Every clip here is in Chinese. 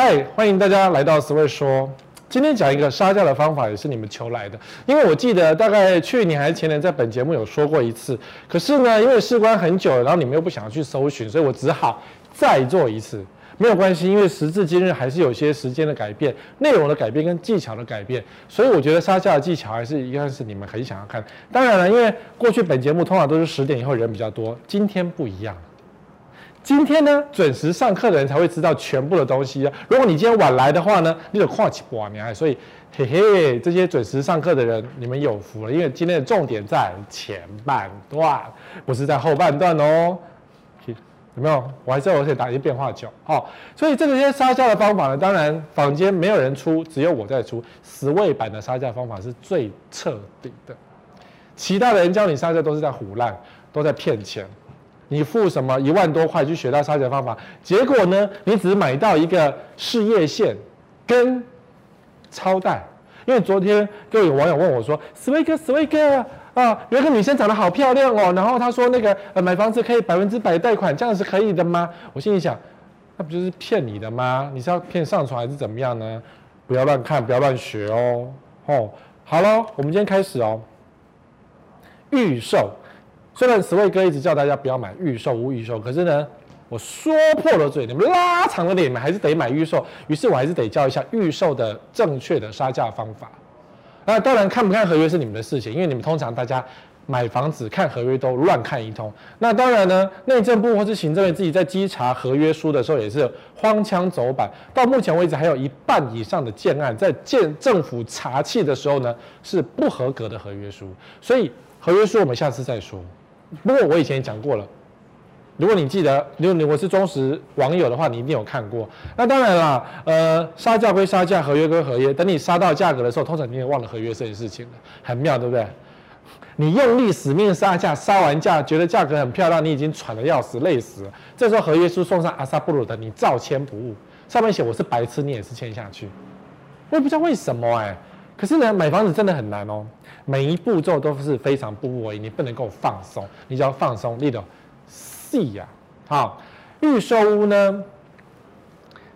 嗨，欢迎大家来到 Sway 说。今天讲一个杀价的方法，也是你们求来的。因为我记得大概去年还是前年，在本节目有说过一次。可是呢，因为事关很久，然后你们又不想要去搜寻，所以我只好再做一次。没有关系，因为时至今日还是有些时间的改变、内容的改变跟技巧的改变，所以我觉得杀价的技巧还是应该是你们很想要看。当然了，因为过去本节目通常都是十点以后人比较多，今天不一样。今天呢，准时上课的人才会知道全部的东西啊。如果你今天晚来的话呢，你就跨起不你所以，嘿嘿，这些准时上课的人，你们有福了，因为今天的重点在前半段，不是在后半段哦。有没有？我还知道我可以打一些变化球。好，所以这些杀价的方法呢，当然房间没有人出，只有我在出。十位版的杀价方法是最彻底的，其他的人教你杀价都是在唬烂，都在骗钱。你付什么一万多块去学到杀价方法，结果呢，你只买到一个事业线跟超贷。因为昨天就有网友问我说：“Sway 哥，Sway 哥啊，有一个女生长得好漂亮哦，然后她说那个呃买房子可以百分之百贷款，这样是可以的吗？”我心里想，那不就是骗你的吗？你是要骗上床还是怎么样呢？不要乱看，不要乱学哦。哦，好了，我们今天开始哦。预售。虽然 Sway 哥一直叫大家不要买预售屋预售，可是呢，我说破了嘴，你们拉长了脸，还是得买预售。于是我还是得教一下预售的正确的杀价方法。那当然看不看合约是你们的事情，因为你们通常大家买房子看合约都乱看一通。那当然呢，内政部或是行政院自己在稽查合约书的时候也是荒腔走板。到目前为止，还有一半以上的建案在建政府查气的时候呢是不合格的合约书。所以合约书我们下次再说。不过我以前也讲过了，如果你记得，如果你我是忠实网友的话，你一定有看过。那当然啦，呃，杀价归杀价，合约归合约。等你杀到价格的时候，通常你也忘了合约这件事情了，很妙，对不对？你用力死命杀价，杀完价觉得价格很漂亮，你已经喘得要死，累死了。这时候合约书送上阿萨布鲁的，你照签不误，上面写我是白痴，你也是签下去。我也不知道为什么哎、可是呢，买房子真的很难哦。每一步骤都是非常不稳，你不能够放松，你只要放松，你的细呀。好，预售屋呢，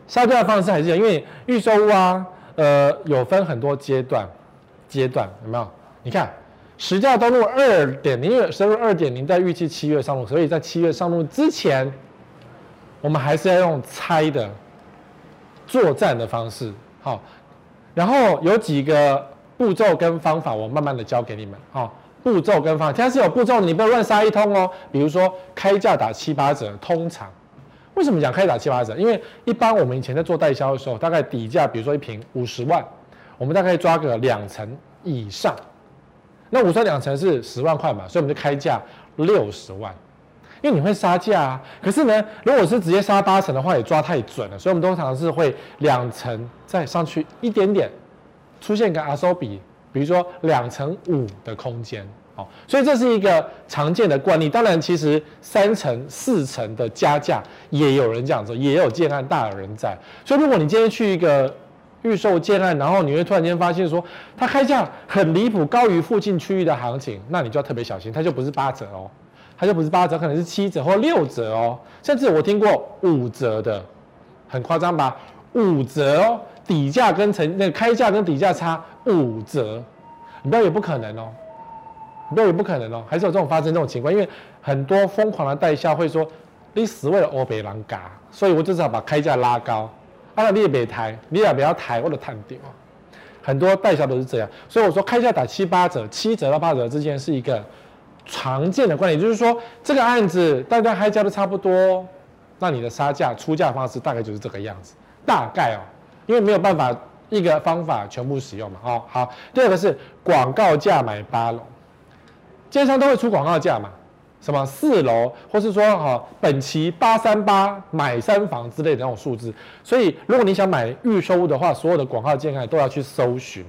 杀价的方式还是这样，因为预售屋啊，呃，有分很多阶段，阶段有没有？你看，实价登录二点零，因为实价二点零在预期七月上路，所以在七月上路之前，我们还是要用猜的作战的方式。好，然后有几个。步骤跟方法，我慢慢的教给你们。好、哦，步骤跟方法，它是有步骤的，你不要乱杀一通哦。比如说开价打七八折，通常为什么讲开打七八折？因为一般我们以前在做代销的时候，大概底价，比如说一瓶五十万，我们大概抓个两成以上。那五算两成是十万块嘛，所以我们就开价六十万。因为你会杀价啊，可是呢，如果是直接杀八成的话，也抓太准了，所以我们通常是会两成再上去一点点。出现个阿收比，比如说两成五的空间，好，所以这是一个常见的惯例。当然，其实三成、四成的加价也有人这样做，也有建案大有人在。所以，如果你今天去一个预售建案，然后你会突然间发现说，它开价很离谱，高于附近区域的行情，那你就要特别小心，它就不是八折哦，它就不是八折，可能是七折或六折哦，甚至我听过五折的，很夸张吧？五折哦。底价跟成那个开价跟底价差五折，你不要也不可能哦，你不要也不可能哦，还是有这种发生这种情况，因为很多疯狂的代销会说，你死为了欧北狼嘎，所以我就是要把开价拉高，啊，你也别抬，你也不要抬，我的探掉。很多代销都是这样，所以我说开价打七八折，七折到八折之间是一个常见的观点，就是说这个案子大家开价都差不多，那你的杀价出价方式大概就是这个样子，大概哦。因为没有办法一个方法全部使用嘛，哦，好。第二个是广告价买八楼，建商都会出广告价嘛，什么四楼，或是说哈本期八三八买三房之类的那种数字。所以如果你想买预售屋的话，所有的广告建案都要去搜寻，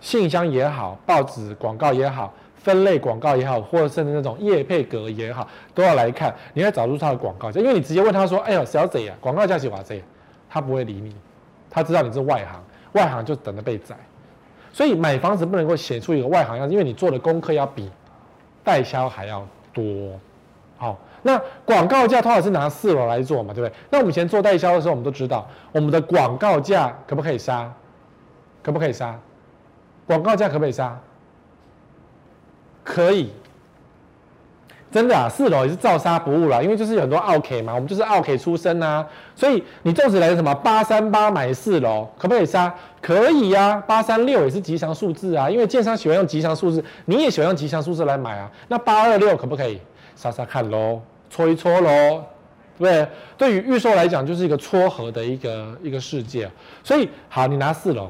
信箱也好，报纸广告也好，分类广告也好，或者甚至那种业配格也好，都要来看，你要找出他的广告价。因为你直接问他说，哎呦小姐呀，广告价是多少？他不会理你。他知道你是外行，外行就等着被宰，所以买房子不能够写出一个外行样，因为你做的功课要比代销还要多。好，那广告价通常是拿四楼来做嘛，对不对？那我们以前做代销的时候，我们都知道，我们的广告价可不可以杀？可不可以杀？广告价可不可以杀？可以。真的啊，四楼也是照杀不误啦，因为就是有很多奥客嘛，我们就是奥客出身啊，所以你纵使来什么八三八买四楼，可不可以杀？可以呀、啊，八三六也是吉祥数字啊，因为建商喜欢用吉祥数字，你也喜欢用吉祥数字来买啊。那八二六可不可以？杀杀看喽，搓一搓喽，对不对？对于预售来讲，就是一个撮合的一个一个世界。所以好，你拿四楼，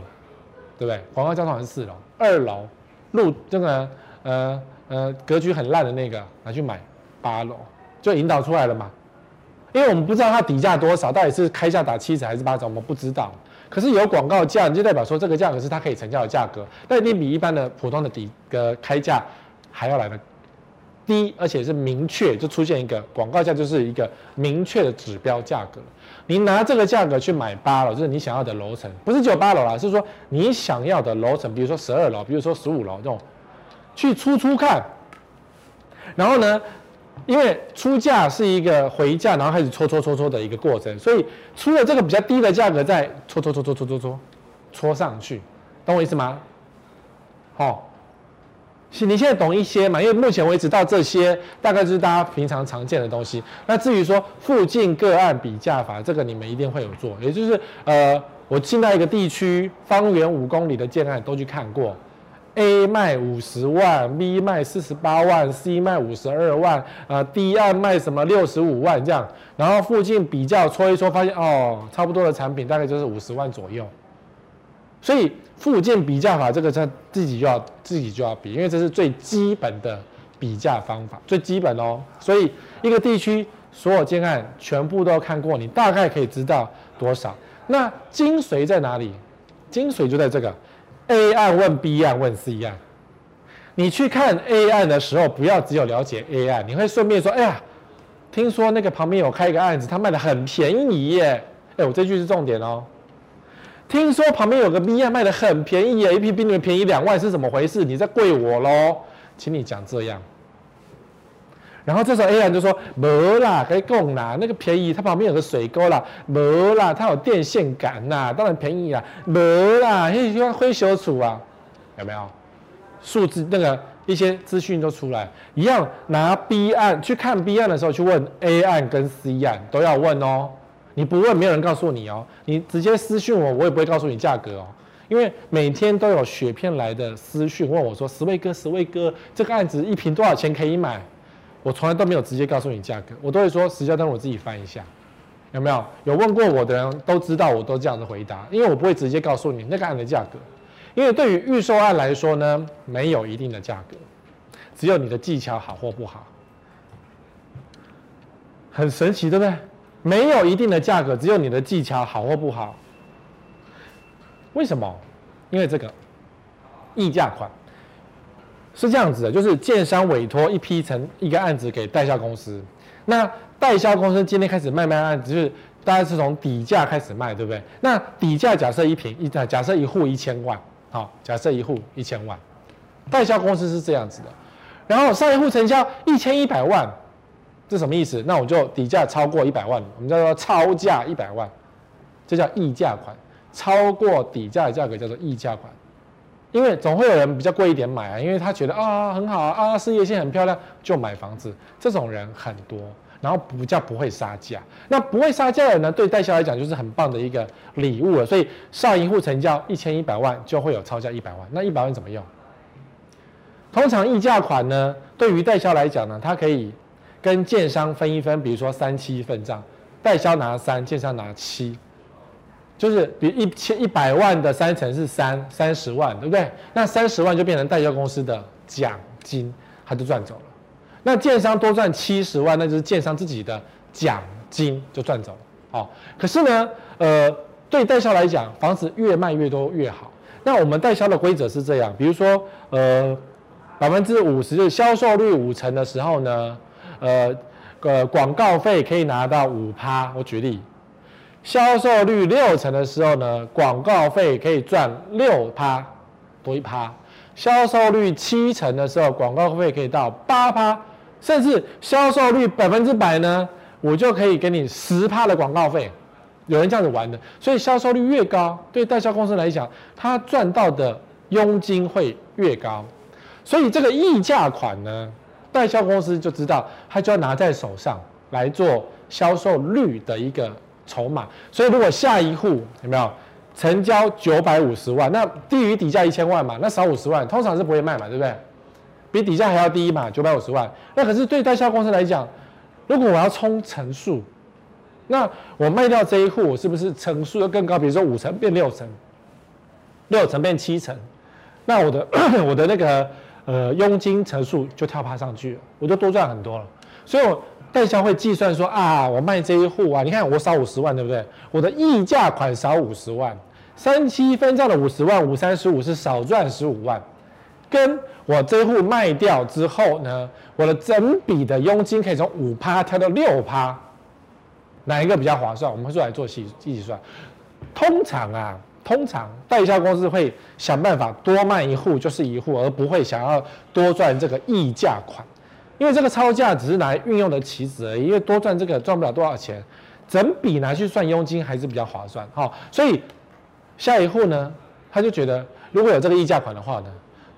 对不对？广告交通还是四楼，二楼路这个呃。呃，格局很烂的那个拿去买八楼，就引导出来了嘛。因为我们不知道它底价多少，到底是开价打七折还是八折，我们不知道。可是有广告价，你就代表说这个价格是它可以成交的价格，但一定比一般的普通的底的开价还要来的低，而且是明确，就出现一个广告价就是一个明确的指标价格。你拿这个价格去买八楼，就是你想要的楼层，不是只有八楼啦，是说你想要的楼层，比如说十二楼，比如说十五楼这种。去出出看，然后呢，因为出价是一个回价，然后开始搓搓搓搓的一个过程，所以出了这个比较低的价格，再搓搓搓搓搓搓搓搓上去，懂我意思吗？好、哦，你现在懂一些嘛？因为目前为止到这些，大概就是大家平常常见的东西。那至于说附近个案比价法，这个你们一定会有做，也就是呃，我进到一个地区，方圆五公里的建案都去看过。A 卖五十万，B 卖四十八万，C 卖五十二万，啊，D 案卖什么六十五万这样，然后附近比较搓一搓，发现哦，差不多的产品大概就是五十万左右。所以附近比价法这个他自己就要自己就要比，因为这是最基本的比价方法，最基本哦。所以一个地区所有建案全部都看过，你大概可以知道多少。那精髓在哪里？精髓就在这个。A 案问 B 案问 C 案，你去看 A 案的时候，不要只有了解 A 案，你会顺便说：“哎呀，听说那个旁边有开一个案子，他卖的很便宜耶。”哎，我这句是重点哦。听说旁边有个 B 案卖的很便宜耶，一批比你们便宜两万，是怎么回事？你在跪我喽？请你讲这样。然后这时候 A 案就说：“没啦，该供啦，那个便宜，它旁边有个水沟啦，没啦，它有电线杆呐，当然便宜啦，没啦，嘿，喜欢灰修处啊，有没有？数字那个一些资讯都出来，一样拿 B 案去看 B 案的时候去问 A 案跟 C 案都要问哦，你不问没有人告诉你哦，你直接私讯我，我也不会告诉你价格哦，因为每天都有雪片来的私讯问我说，十位哥，十位哥，这个案子一瓶多少钱可以买？”我从来都没有直接告诉你价格，我都会说实价登录我自己翻一下，有没有？有问过我的人都知道，我都这样的回答，因为我不会直接告诉你那个案的价格，因为对于预售案来说呢，没有一定的价格，只有你的技巧好或不好，很神奇，对不对？没有一定的价格，只有你的技巧好或不好。为什么？因为这个溢价款。是这样子的，就是建商委托一批成一个案子给代销公司，那代销公司今天开始卖卖案子，就是大概是从底价开始卖，对不对？那底价假设一平一，假设一户一千万，好，假设一户一千万，代销公司是这样子的，然后上一户成交一千一百万，这什么意思？那我就底价超过一百万，我们叫做超价一百万，这叫溢价款，超过底价的价格叫做溢价款。因为总会有人比较贵一点买啊，因为他觉得啊很好啊，事业线很漂亮，就买房子。这种人很多，然后比较不会杀价。那不会杀价的人呢，对代销来讲就是很棒的一个礼物了。所以上一户成交一千一百万，就会有超价一百万。那一百万怎么用？通常溢价款呢，对于代销来讲呢，它可以跟建商分一分，比如说三七分账，代销拿三，建商拿七。就是比一千一百万的三成是三三十万，对不对？那三十万就变成代销公司的奖金，他就赚走了。那建商多赚七十万，那就是建商自己的奖金就赚走了。好，可是呢，呃，对代销来讲，房子越卖越多越好。那我们代销的规则是这样，比如说，呃，百分之五十就是销售率五成的时候呢，呃，呃，广告费可以拿到五趴。我举例。销售率六成的时候呢，广告费可以赚六趴，多一趴；销售率七成的时候，广告费可以到八趴，甚至销售率百分之百呢，我就可以给你十趴的广告费。有人这样子玩的，所以销售率越高，对代销公司来讲，他赚到的佣金会越高。所以这个溢价款呢，代销公司就知道，他就要拿在手上来做销售率的一个筹码。所以如果下一户有没有成交九百五十万，那低于底价一千万嘛，那少五十万，通常是不会卖嘛，对不对？比底价还要低嘛，九百五十万。那可是对代销公司来讲，如果我要冲成数，那我卖掉这一户，我是不是成数要更高？比如说五成变六成，六成变七成，那我的 我的那个。呃，佣金成数就跳爬上去了，我就多赚很多了。所以我代销会计算说啊，我卖这一户啊，你看我少五十万，对不对？我的溢价款少五十万，三七分账的五十万，五三十五是少赚十五万，跟我这一户卖掉之后呢，我的整笔的佣金可以从五趴跳到六趴，哪一个比较划算？我们会来做细计算。通常啊。通常代销公司会想办法多卖一户就是一户，而不会想要多赚这个溢价款，因为这个超价只是来运用的棋子而已。因为多赚这个赚不了多少钱，整笔拿去算佣金还是比较划算。好，所以下一户呢，他就觉得如果有这个溢价款的话呢，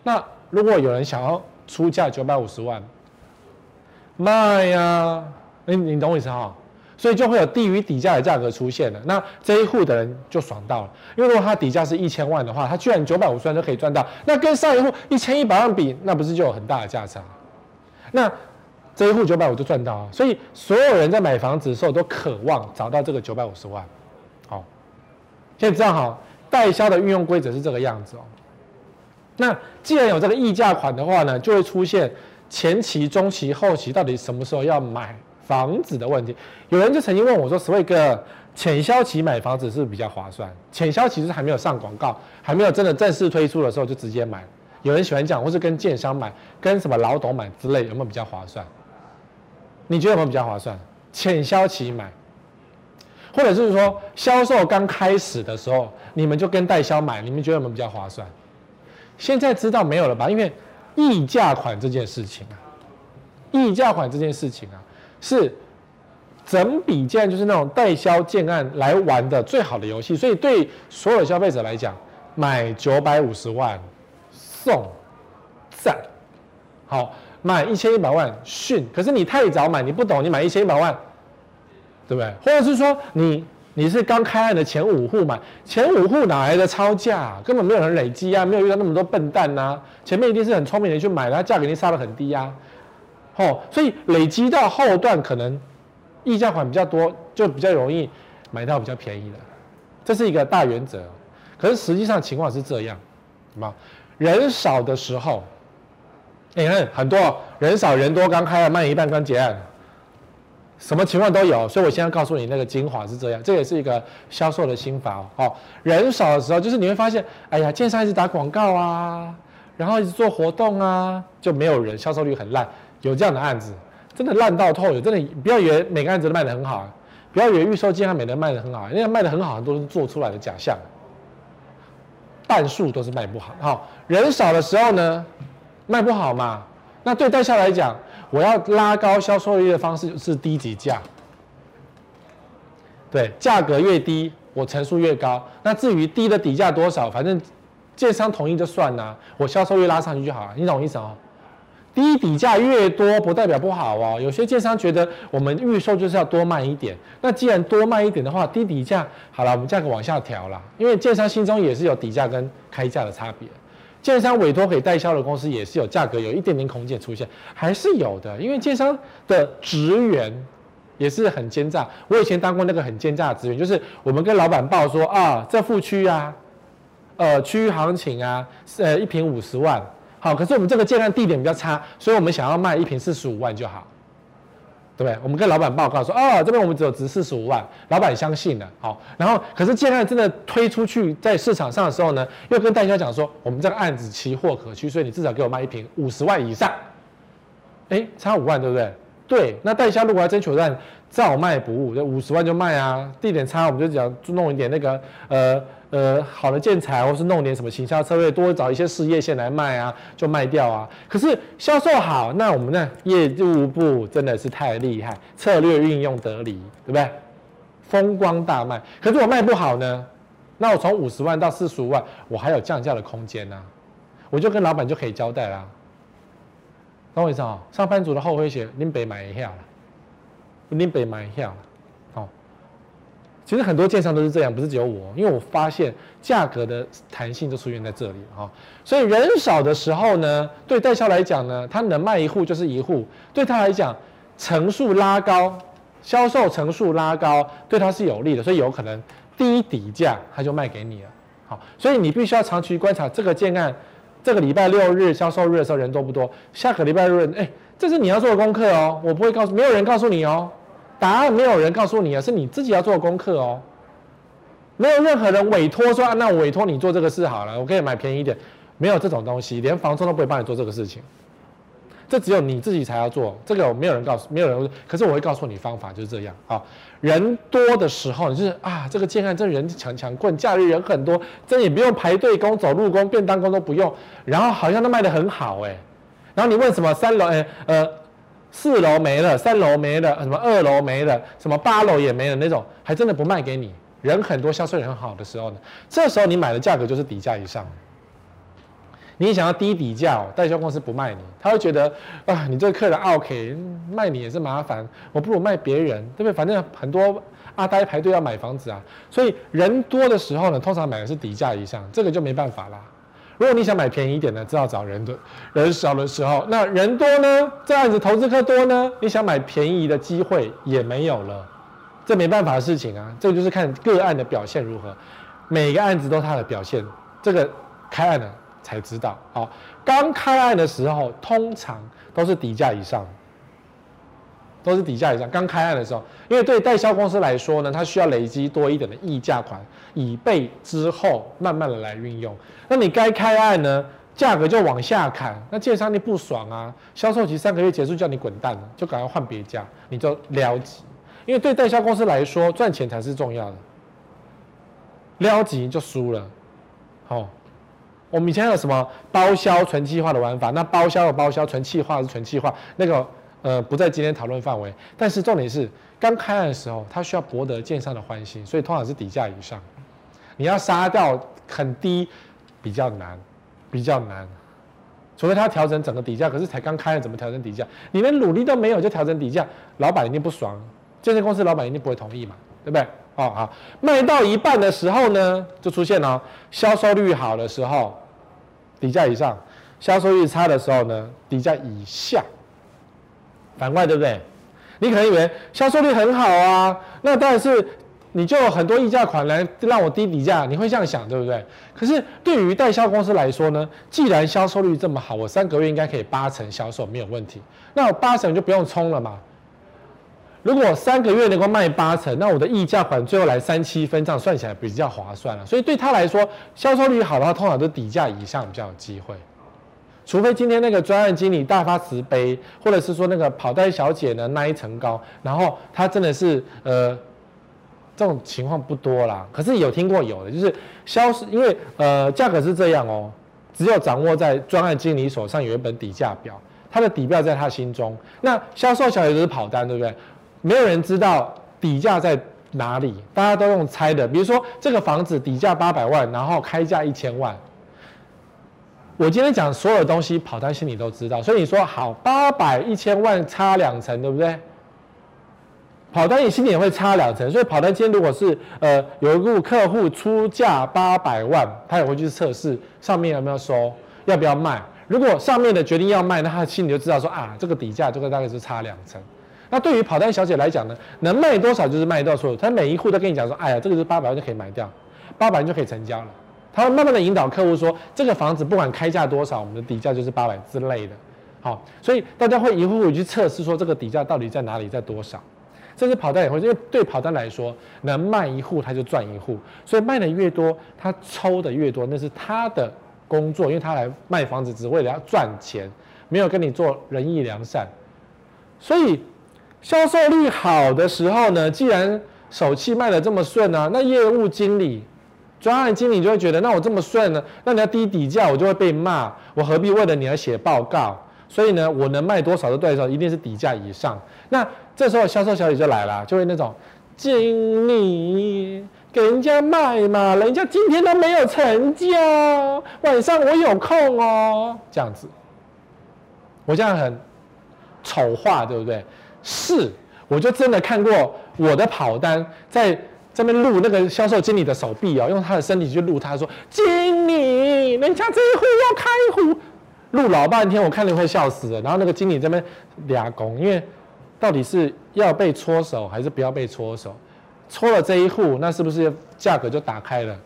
那如果有人想要出价九百五十万卖呀、你你懂我意思哈？所以就会有低于底价的价格出现了，那这一户的人就爽到了，因为如果他底价是一千万的话，他居然九百五十万就可以赚到，那跟上一户一千一百万比，那不是就有很大的价差？那这一户九百五就赚到啊！所以所有人在买房子的时候都渴望找到这个九百五十万。好，现在知道哈，代销的运用规则是这个样子哦。那既然有这个溢价款的话呢，就会出现前期、中期、后期到底什么时候要买？房子的问题，有人就曾经问我说：“Sway 哥，潜销期买房子是不是比较划算？潜销期是还没有上广告，还没有真的正式推出的时候就直接买。有人喜欢讲，或是跟建商买，跟什么老董买之类，有没有比较划算？你觉得有没有比较划算？潜销期买，或者是说销售刚开始的时候，你们就跟代销买，你们觉得有没有比较划算？现在知道没有了吧？因为溢价款这件事情啊，溢价款这件事情啊。”是整笔建案，就是那种代销建案来玩的最好的游戏，所以对所有消费者来讲，买九百五十万送赞，好，买一千一百万训。可是你太早买，你不懂，你买一千一百万，对不对？或者是说你你是刚开案的前五户买，前五户哪来的超价？根本没有人累积啊，没有遇到那么多笨蛋呐、前面一定是很聪明的人去买，它价格一定杀得很低啊。哦，所以累积到后段可能溢价款比较多，就比较容易买到比较便宜的，这是一个大原则。可是实际上情况是这样，什么？人少的时候，你看很多人少人多，刚开了卖一半刚结案，什么情况都有。所以我现在告诉你那个精华是这样，这也是一个销售的心法哦。人少的时候，就是你会发现，哎呀，建商一直打广告啊，然后一直做活动啊，就没有人，销售率很烂。有这样的案子，真的烂到透，有真的不要以为每个案子都卖得很好，不要以为预售建案每个卖得很好，因为卖得很好，很多都是做出来的假象，半数都是卖不好。好，人少的时候呢，卖不好嘛，那对代销来讲，我要拉高销售率的方式是低级价，对，价格越低，我成数越高。那至于低的底价多少，反正建商同意就算啦，我销售率拉上去就好了，你懂我意思哦？低底价越多不代表不好哦，有些建商觉得我们预售就是要多卖一点，那既然多卖一点的话，低底价好了，我们价格往下调了，因为建商心中也是有底价跟开价的差别，建商委托给代销的公司也是有价格有一点点空间出现，还是有的，因为建商的职员也是很奸诈，我以前当过那个很奸诈的职员，就是我们跟老板报说啊，这副区啊，呃，区域行情啊，呃，一坪五十万。好，可是我们这个建案地点比较差，所以我们想要卖一瓶四十五万就好，对不对？我们跟老板报告说，哦，这边我们只有值四十五万，老板相信了。好，然后可是建案真的推出去在市场上的时候呢，又跟代销讲说，我们这个案子期货可居，所以你至少给我卖一瓶五十万以上。哎，差五万，对不对？对，那代销如果要争取照卖不误，就五十万就卖啊。地点差，我们就讲弄一点那个呃呃好的建材，或是弄点什么行销策略，多找一些事业线来卖啊，就卖掉啊。可是销售好，那我们的业务部真的是太厉害，策略运用得宜，对不对？风光大卖。可是我卖不好呢，那我从五十万到四十五万，我还有降价的空间呢、啊，我就跟老板就可以交代啦。懂我意思啊？上班族的后悔鞋，您别买一下了，您别买一下了。其实很多建商都是这样，不是只有我，因为我发现价格的弹性就出现在这里哈。所以人少的时候呢，对代销来讲呢，他能卖一户就是一户，对他来讲，成数拉高，销售成数拉高，对他是有利的，所以有可能低底价他就卖给你了。好，所以你必须要长期观察这个建案。这个礼拜六日销售日的时候人多不多？下个礼拜日，哎，这是你要做的功课哦，我不会告诉，没有人告诉你哦，答案没有人告诉你啊，是你自己要做功课哦，没有任何人委托说啊，那我委托你做这个事好了，我可以买便宜一点，没有这种东西，连房东都不会帮你做这个事情。这只有你自己才要做，这个没有人告诉，没有人。可是我会告诉你方法，就是这样啊。人多的时候，你就是啊，这个建案这人强强棍，假日人很多，这也不用排队工、走路工、便当工都不用，然后好像都卖得很好哎。然后你问什么三楼哎呃四楼没了，三楼没了，什么二楼没了，什么八楼也没了那种，还真的不卖给你。人很多，销售也很好的时候呢，这时候你买的价格就是底价以上。你想要低底价哦，代销公司不卖你，他会觉得啊，你这个客人 OK，卖你也是麻烦，我不如卖别人，对不对？反正很多阿呆排队要买房子啊，所以人多的时候呢，通常买的是底价以上，这个就没办法啦。如果你想买便宜一点的，只好找人的，人少的时候，那人多呢，这样子投资客多呢，你想买便宜的机会也没有了，这没办法的事情啊，这就是看个案的表现如何，每个案子都它的表现，这个开案了。才知道，好，刚开案的时候，通常都是底价以上，都是底价以上。刚开案的时候，因为对代销公司来说呢，它需要累积多一点的溢价款，以备之后慢慢的来运用。那你该开案呢，价格就往下砍，那建商你不爽啊，销售期三个月结束叫你滚蛋了，就赶快换别家，你就撩急。因为对代销公司来说，赚钱才是重要的，撩急就输了，好。我们以前有什么包销纯企划的玩法？那包销的包销，纯企划是纯企划，那个呃不在今天讨论范围。但是重点是，刚开案的时候，它需要博得建商的欢心，所以通常是底价以上。你要杀掉很低，比较难，比较难。除非他调整整个底价，可是才刚开，怎么调整底价？你连努力都没有就调整底价，老板一定不爽，建设公司老板一定不会同意嘛，对不对？哦好，卖到一半的时候呢，就出现了销售率好的时候，底价以上；销售率差的时候呢，底价以下。反过来对不对？你可能以为销售率很好啊，那但是你就有很多溢价款来让我低底价，你会这样想对不对？可是对于代销公司来说呢，既然销售率这么好，我三个月应该可以八成销售没有问题，那我八成就不用冲了嘛。如果三个月能够卖八成，那我的溢价款最后来三七分，这样算起来比较划算了。所以对他来说，销售率好的话，通常都底价以上比较有机会。除非今天那个专案经理大发慈悲，或者是说那个跑单小姐呢那一层高，然后他真的是呃这种情况不多啦。可是有听过有的，就是销售，因为呃价格是这样哦，只有掌握在专案经理手上有一本底价表，他的底标在他心中。那销售小姐就是跑单，对不对？没有人知道底价在哪里，大家都用猜的。比如说这个房子底价八百万，然后开价一千万。我今天讲所有东西，跑单心里都知道。所以你说好，八百一千万差两成，对不对？跑单你心里也会差两成。所以跑单今天如果是呃有一户客户出价八百万，他也会去测试上面有没有收，要不要卖。如果上面的决定要卖，那他心里就知道说啊，这个底价这个大概是差两成。那对于跑单小姐来讲呢，能卖多少就是卖多少。她每一户都跟你讲说，哎呀，这个是八百万就可以买掉，八百万就可以成交了。他会慢慢的引导客户说，这个房子不管开价多少，我们的底价就是八百之类的。好，所以大家会一户户去测试说，这个底价到底在哪里，在多少。这是跑单也会，因为对跑单来说，能卖一户他就赚一户，所以卖的越多，他抽的越多，那是他的工作，因为他来卖房子只为了要赚钱，没有跟你做仁义良善，所以。销售率好的时候呢，既然手气卖得这么顺啊，那业务经理专案经理就会觉得，那我这么顺呢，那你要低底价，我就会被骂，我何必为了你而写报告？所以呢，我能卖多少的对手一定是底价以上。那这时候销售小姐就来了，就会那种经理给人家卖嘛，人家今天都没有成交，晚上我有空哦，这样子。我这样很丑化，对不对？是，我就真的看过我的跑单在这边录那个销售经理的手臂哦，用他的身体去录，他说：“经理，人家这一户要开户。”录老半天，我看你会笑死了。然后那个经理这边俩拱，因为到底是要被搓手还是不要被搓手？搓了这一户，那是不是价格就打开了，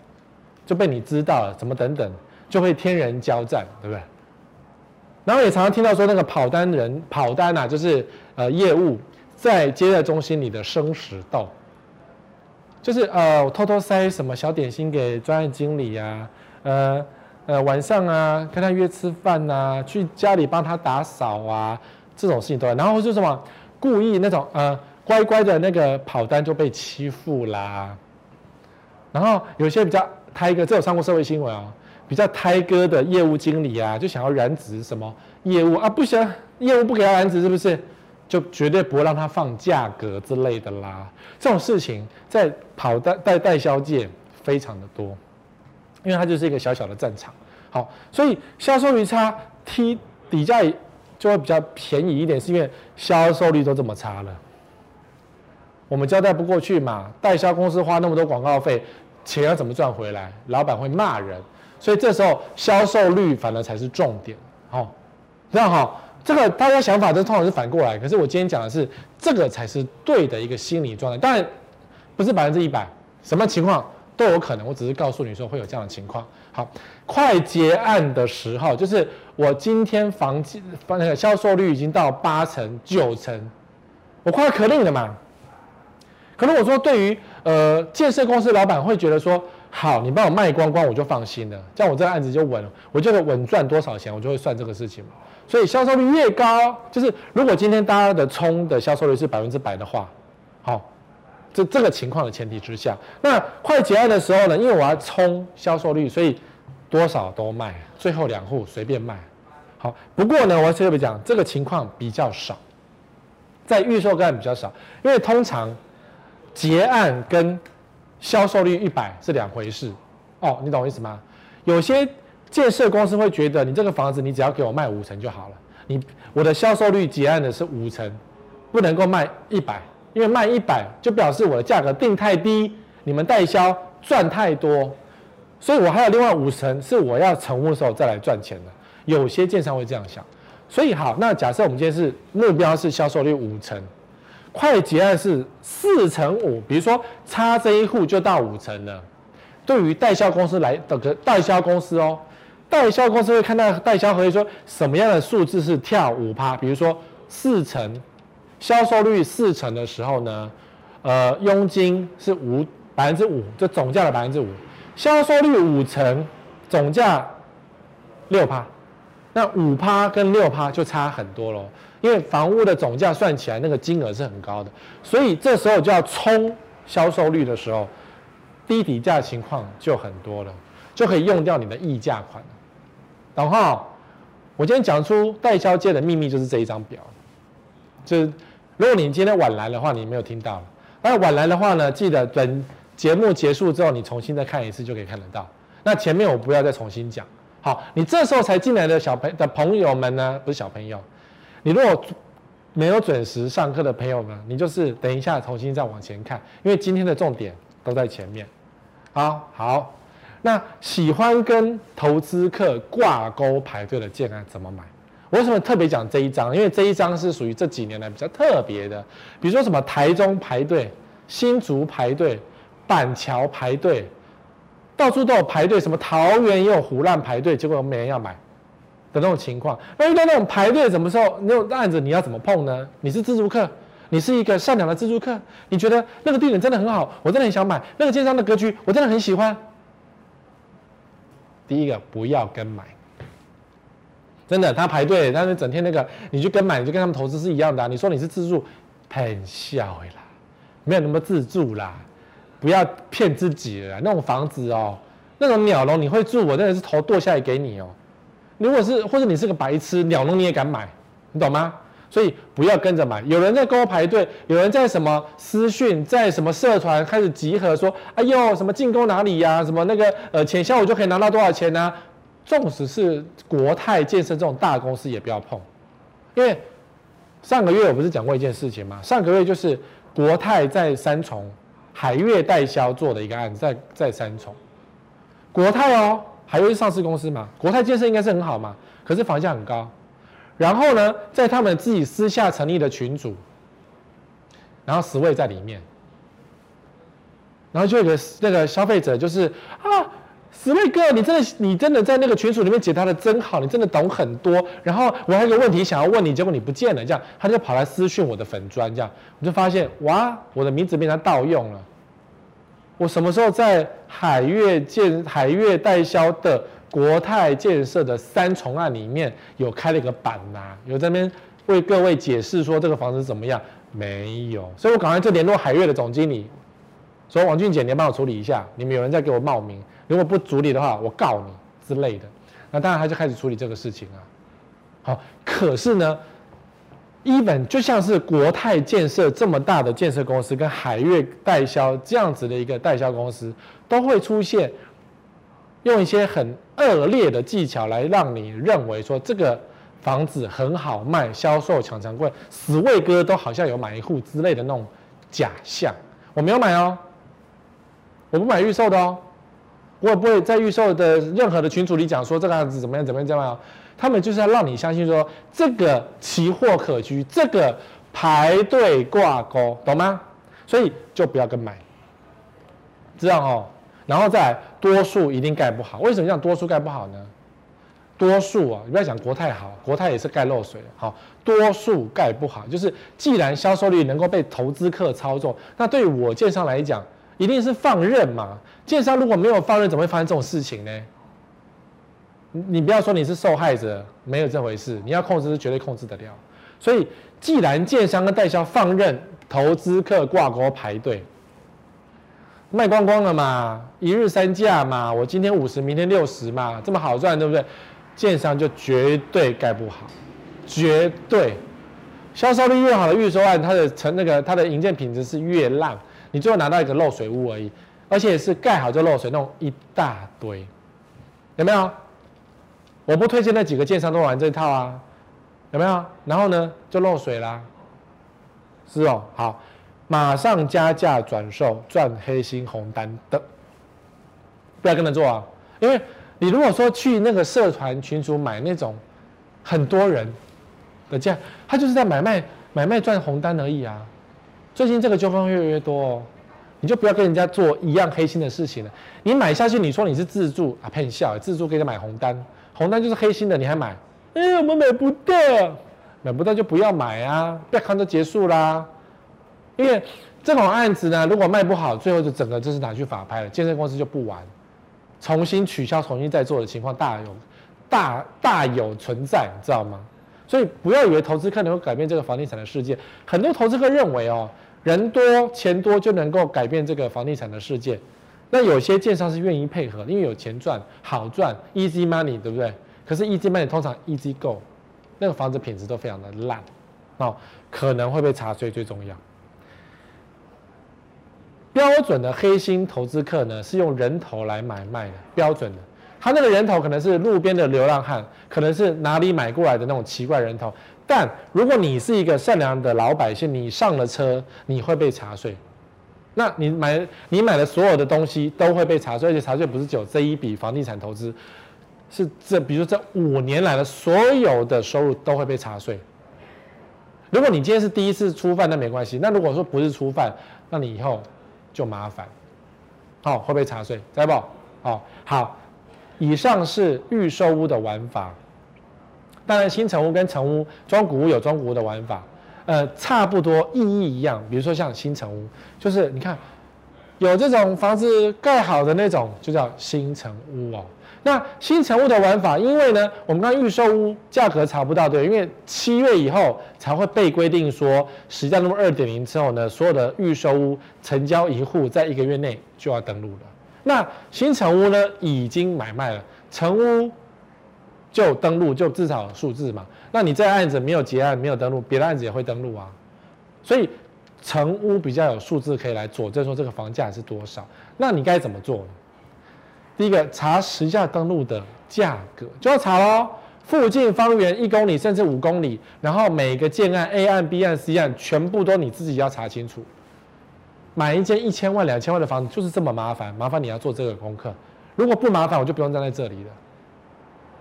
就被你知道了？怎么等等，就会天人交战，对不对？然后也常常听到说，那个跑单人跑单啊，就是呃业务在接待中心里的生死斗，就是呃我偷偷塞什么小点心给专案经理啊，呃。呃，晚上啊，跟他约吃饭呐、啊，去家里帮他打扫啊，这种事情都。然后就什么故意那种呃乖乖的那个跑单就被欺负啦。然后有些比较胎哥，这有上过社会新闻啊，比较胎哥的业务经理啊，就想要染指什么业务啊，不行，业务不给他染指是不是？就绝对不会让他放价格之类的啦。这种事情在跑代代代销界非常的多。因为它就是一个小小的战场，好，所以销售率差，T 底价就会比较便宜一点，是因为销售率都这么差了，我们交代不过去嘛，代销公司花那么多广告费，钱要怎么赚回来？老板会骂人，所以这时候销售率反而才是重点，好，这样好，这个大家想法都通常是反过来，可是我今天讲的是这个才是对的一个心理状态，当然不是百分之一百，什么情况？都有可能，我只是告诉你说会有这样的情况。好，快结案的时候，就是我今天房房那个销售率已经到八成九成，我快要可令了嘛。可能我说对于呃建设公司老板会觉得说，好，你帮我卖光光，我就放心了，这样我这个案子就稳了，我就稳赚多少钱，我就会算这个事情嘛。所以销售率越高，就是如果今天大家的冲的销售率是百分之百的话，好。这这个情况的前提之下，那快结案的时候呢，因为我要冲销售率，所以多少都卖，最后两户随便卖。好，不过呢，我要特别讲，这个情况比较少，在预售个案比较少，因为通常结案跟销售率一百是两回事。哦，你懂我意思吗？有些建设公司会觉得，你这个房子你只要给我卖五成就好了，你我的销售率结案的是五成，不能够卖一百。因为卖一百就表示我的价格定太低，你们代销赚太多，所以我还有另外五成是我要成屋的时候再来赚钱的。有些建商会这样想，所以好，那假设我们今天是目标是销售率五成，快结案是四成五，比如说差这一户就到五成了。对于代销公司来的个代销公司哦，代销公司会看到代销合约说什么样的数字是跳五趴，比如说四成。销售率四成的时候呢，呃，佣金是五百分之五，就总价的百分之五。销售率五成，总价六趴，那五趴跟六趴就差很多喽。因为房屋的总价算起来那个金额是很高的，所以这时候就要冲销售率的时候，低底价情况就很多了，就可以用掉你的溢价款。然后我今天讲出代销界的秘密就是这一张表，就是。如果你今天晚来的话，你没有听到。那晚来的话呢，记得等节目结束之后，你重新再看一次就可以看得到。那前面我不要再重新讲。好，你这时候才进来的小朋的朋友们呢，不是小朋友，你如果没有准时上课的朋友们，你就是等一下重新再往前看，因为今天的重点都在前面。好，好，那喜欢跟投资客挂钩排队的建案怎么买？我为什么特别讲这一张？因为这一张是属于这几年来比较特别的，比如说什么台中排队、新竹排队、板桥排队，到处都有排队。什么桃园也有胡乱排队，结果没人要买的那种情况。那遇到那种排队，什么时候那种案子你要怎么碰呢？你是自住客，你是一个善良的自住客，你觉得那个地点真的很好，我真的很想买那个建商的格局，我真的很喜欢。第一个不要跟买。真的，他排队，但是整天那个，你去跟买，你就跟他们投资是一样的啊。你说你是自住，很笑啦，没有那么自住啦，不要骗自己了。那种房子哦，那种鸟笼你会住，我真的是头剁下来给你哦。如果是或者你是个白痴，鸟笼你也敢买，你懂吗？所以不要跟着买。有人在跟我排队，有人在什么私讯，在什么社团开始集合说：“哎呦，什么进攻哪里呀、什么那个呃，前下午就可以拿到多少钱呢、？”纵使是国泰建设这种大公司也不要碰，因为上个月我不是讲过一件事情吗？上个月就是国泰在三重海悦代销做的一个案子，在在三重，国泰哦，海悦是上市公司嘛，国泰建设应该是很好嘛，可是房价很高。然后呢，在他们自己私下成立的群组，然后十位在里面，然后就有个那个消费者就是啊，十位哥，你真的你真的在那个群组里面解答的真好，你真的懂很多。然后我还有个问题想要问你，结果你不见了，这样他就跑来私讯我的粉专，这样我就发现哇，我的名字被他盗用了。我什么时候在海悦建海悦代销的？国泰建设的三重案里面有开了一个板呐、有在那边为各位解释说这个房子怎么样？没有，所以我赶快就联络海月的总经理，说王俊杰，你要帮我处理一下，你们有人在给我冒名，如果不处理的话，我告你之类的。那当然他就开始处理这个事情啊。好，可是呢，even 就像是国泰建设这么大的建设公司，跟海悦代销这样子的一个代销公司，都会出现。用一些很恶劣的技巧来让你认为说这个房子很好卖，销售强强贵，十位哥都好像有买一户之类的那种假象。我没有买哦，我不买预售的哦，我也不会在预售的任何的群组里讲说这个样子怎么样怎么样怎么样。他们就是要让你相信说这个奇货可居，这个排队挂钩，懂吗？所以就不要跟买，这样哦。然后再，多数一定盖不好。为什么讲多数盖不好呢？多数啊，你不要讲国泰好，国泰也是盖漏水。好，多数盖不好，就是既然销售率能够被投资客操纵，那对于我建商来讲，一定是放任嘛。建商如果没有放任，怎么会发生这种事情呢？你不要说你是受害者，没有这回事。你要控制是绝对控制得了。所以，既然建商跟代销放任投资客挂钩排队。卖光光了嘛，一日三价嘛，我今天五十，明天六十嘛，这么好赚，对不对？建商就绝对盖不好，绝对。销售率越好的预售案，它的成那个它的营建品质是越烂，你最后拿到一个漏水屋而已，而且是盖好就漏水那种一大堆，有没有？我不推荐那几个建商都玩这套啊，有没有？然后呢，就漏水啦，是哦，好。马上加价转售赚黑心红单的，不要跟他做啊！因为你如果说去那个社团群组买那种很多人的价，他就是在买卖买卖赚红单而已啊。最近这个纠纷越来越多哦，你就不要跟人家做一样黑心的事情了。你买下去，你说你是自住啊，骗笑，自住给他买红单，红单就是黑心的，你还买？哎，我们买不到，买不到就不要买啊，不要看就结束啦。因为这种案子呢，如果卖不好，最后就整个就是拿去法拍了，建设公司就不玩，重新取消、重新再做的情况大有大大有存在，你知道吗？所以不要以为投资客能够改变这个房地产的世界，很多投资客认为哦，人多钱多就能够改变这个房地产的世界。那有些建商是愿意配合，因为有钱赚、好赚，easy money，对不对？可是 easy money 通常 easy go，那个房子品质都非常的烂，哦，可能会被查税，最重要。标准的黑心投资客呢，是用人头来买卖的。标准的，他那个人头可能是路边的流浪汉，可能是哪里买过来的那种奇怪人头。但如果你是一个善良的老百姓，你上了车，你会被查税。那你买你买的所有的东西都会被查税，而且查税不是只有这一笔房地产投资，是这比如说这五年来的所有的收入都会被查税。如果你今天是第一次初犯，那没关系。那如果说不是初犯，那你以后。就麻烦，好、哦、会不会查税？知道不，好好。以上是预售屋的玩法，当然新成屋跟成屋、中古屋有中古屋的玩法，呃，差不多意义一样。比如说像新成屋，就是你看有这种房子盖好的那种，就叫新成屋哦。那新成屋的玩法，因为呢，我们看预售屋价格查不到，对，因为七月以后才会被规定说，实价登录二点零之后呢，所有的预售屋成交一户在一个月内就要登录了。那新成屋呢，已经买卖了，成屋就登录，就至少数字嘛。那你这案子没有结案，没有登录，别的案子也会登录啊。所以成屋比较有数字可以来佐证说这个房价是多少。那你该怎么做呢？第一个查实价登录的价格就要查喽，附近方圆一公里甚至五公里，然后每个建案 A 案、B 案、C 案全部都你自己要查清楚。买一间一千万、两千万的房子就是这么麻烦，麻烦你要做这个功课。如果不麻烦，我就不用站在这里了。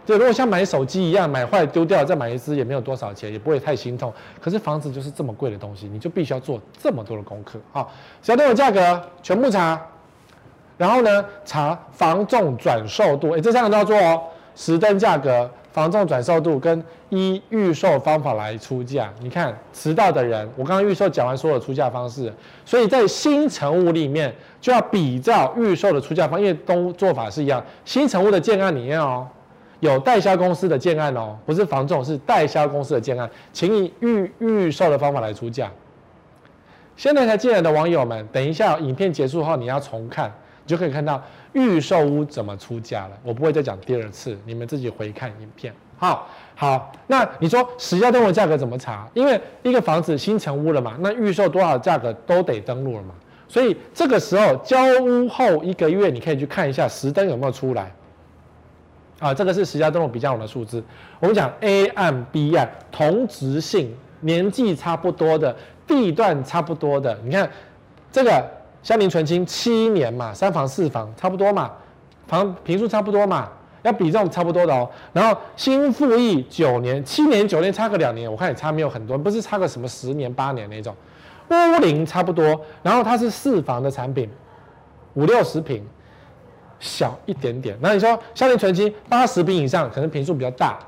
对，如果像买手机一样，买坏丢掉再买一支也没有多少钱，也不会太心痛。可是房子就是这么贵的东西，你就必须要做这么多的功课。好，实价登录价格全部查。然后呢，查房仲转售度，哎，这三个都要做哦。实登价格、房仲转售度跟依预售方法来出价。你看迟到的人，我刚刚预售讲完所有出价方式，所以在新成屋里面就要比照预售的出价方，因为都做法是一样。新成屋的建案里面哦，有代销公司的建案哦，不是房仲，是代销公司的建案，请以预预售的方法来出价。现在才进来的网友们，等一下影片结束后你要重看。你就可以看到预售屋怎么出价了。我不会再讲第二次，你们自己回看影片。好，好，那你说实价登录价格怎么查？因为一个房子新成屋了嘛，那预售多少价格都得登录了嘛。所以这个时候交屋后一个月，你可以去看一下实登有没有出来。啊，这个是实价登录比较好的数字。我们讲 A 案、B 案同质性、年纪差不多的、地段差不多的，你看这个。香邻纯金七年嘛，三房四房差不多嘛，房坪数差不多嘛，要比这种差不多的哦。然后新富益九年，七年九年差个两年，我看也差没有很多，不是差个什么十年八年那种。屋龄差不多，然后它是四房的产品，五六十平，小一点点。那你说香邻纯金八十平以上，可能坪数比较大，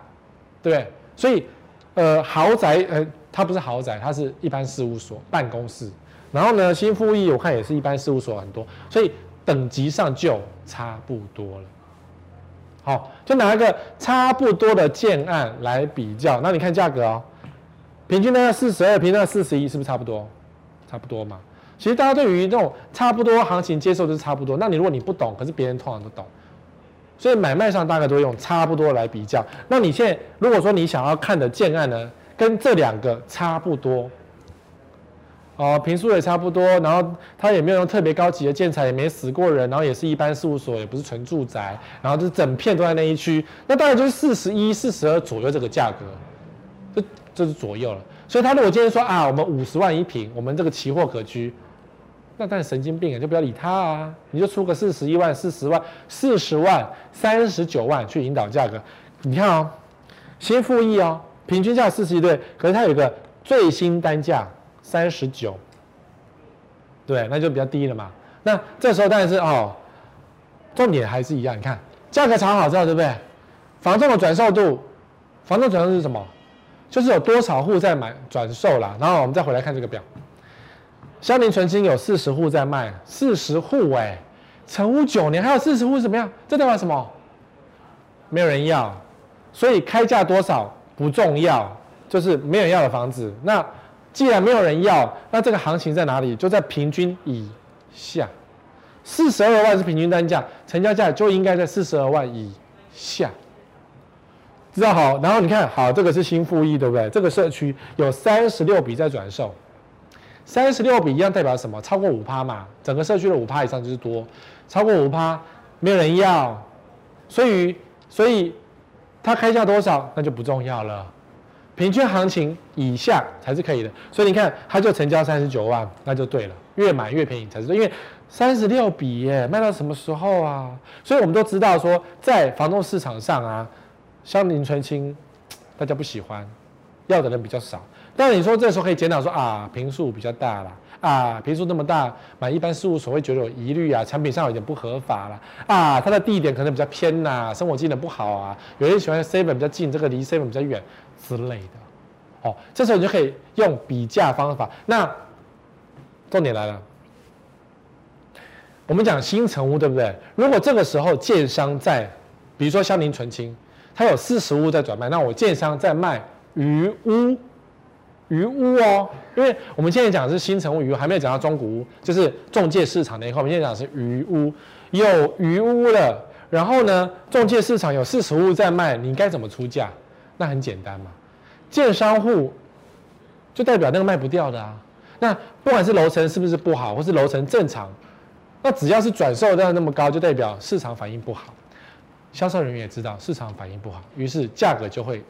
对不对？所以呃豪宅呃它不是豪宅，它是一般事务所办公室。然后呢，新富益我看也是一般事务所很多，所以等级上就差不多了。好，就拿一个差不多的建案来比较，那你看价格哦，平均呢四十二，平均四十一，是不是差不多？差不多嘛。其实大家对于这种差不多行情接受就是差不多。那你如果你不懂，可是别人通常都懂，所以买卖上大概都用差不多来比较。那你现在如果说你想要看的建案呢，跟这两个差不多。哦，平数也差不多，然后它也没有用特别高级的建材，也没死过人，然后也是一般事务所，也不是纯住宅，然后就是整片都在那一区，那大概就是四十一、四十二左右这个价格，这这是左右了。所以他如果今天说啊，我们五十万一平，我们这个期货可居，那当然神经病啊，就不要理他啊，你就出个四十一万、四十万、四十万、三十九万去引导价格。你看哦，新富益哦，平均价四十一对，可是它有一个最新单价。三十九，对，那就比较低了嘛。那这时候当然是哦，重点还是一样。你看价格查好之后，对不对？房仲的转售度，房仲转售是什么？就是有多少户在买转售啦。然后我们再回来看这个表，香邻纯青有四十户在卖，四十户哎，成屋九年还有四十户怎么样？这代表什么？没有人要，所以开价多少不重要，就是没有人要的房子那。既然没有人要，那这个行情在哪里？就在平均以下，四十二万是平均单价，成交价就应该在四十二万以下，知道好？然后你看好，这个是新富益，对不对？这个社区有三十六笔在转售，三十六笔一样代表什么？超过五趴嘛，整个社区的五趴以上就是多，超过五趴没有人要，所以所以它开价多少那就不重要了。平均行情以下才是可以的，所以你看，它就成交三十九万，那就对了，越买越便宜才是，因为三十六笔耶，卖到什么时候啊？所以我们都知道说，在房仲市场上啊，香邻纯青，大家不喜欢，要的人比较少。但是你说这时候可以检讨说啊，平数比较大啦，啊，平数那么大，买一般事务所会觉得有疑虑啊，产品上有点不合法啦，啊，它的地点可能比较偏呐、生活机能不好啊，有人喜欢 seven 比较近，这个离 seven 比较远。之类的，哦，这时候你就可以用比价方法。那重点来了，我们讲新成屋，对不对？如果这个时候建商在比如说香邻纯青，它有四十屋在转卖，那我建商在卖余屋，余屋哦，因为我们现在讲的是新成屋余屋，还没有讲到中古屋，就是中介市场那一块，我们现在讲的是余屋，有余屋了，然后呢，中介市场有四十屋在卖，你该怎么出价？那很简单嘛，建商户就代表那个卖不掉的啊。那不管是楼层是不是不好，或是楼层正常，那只要是转售量那么高，就代表市场反应不好。销售人员也知道市场反应不好，于是价格就会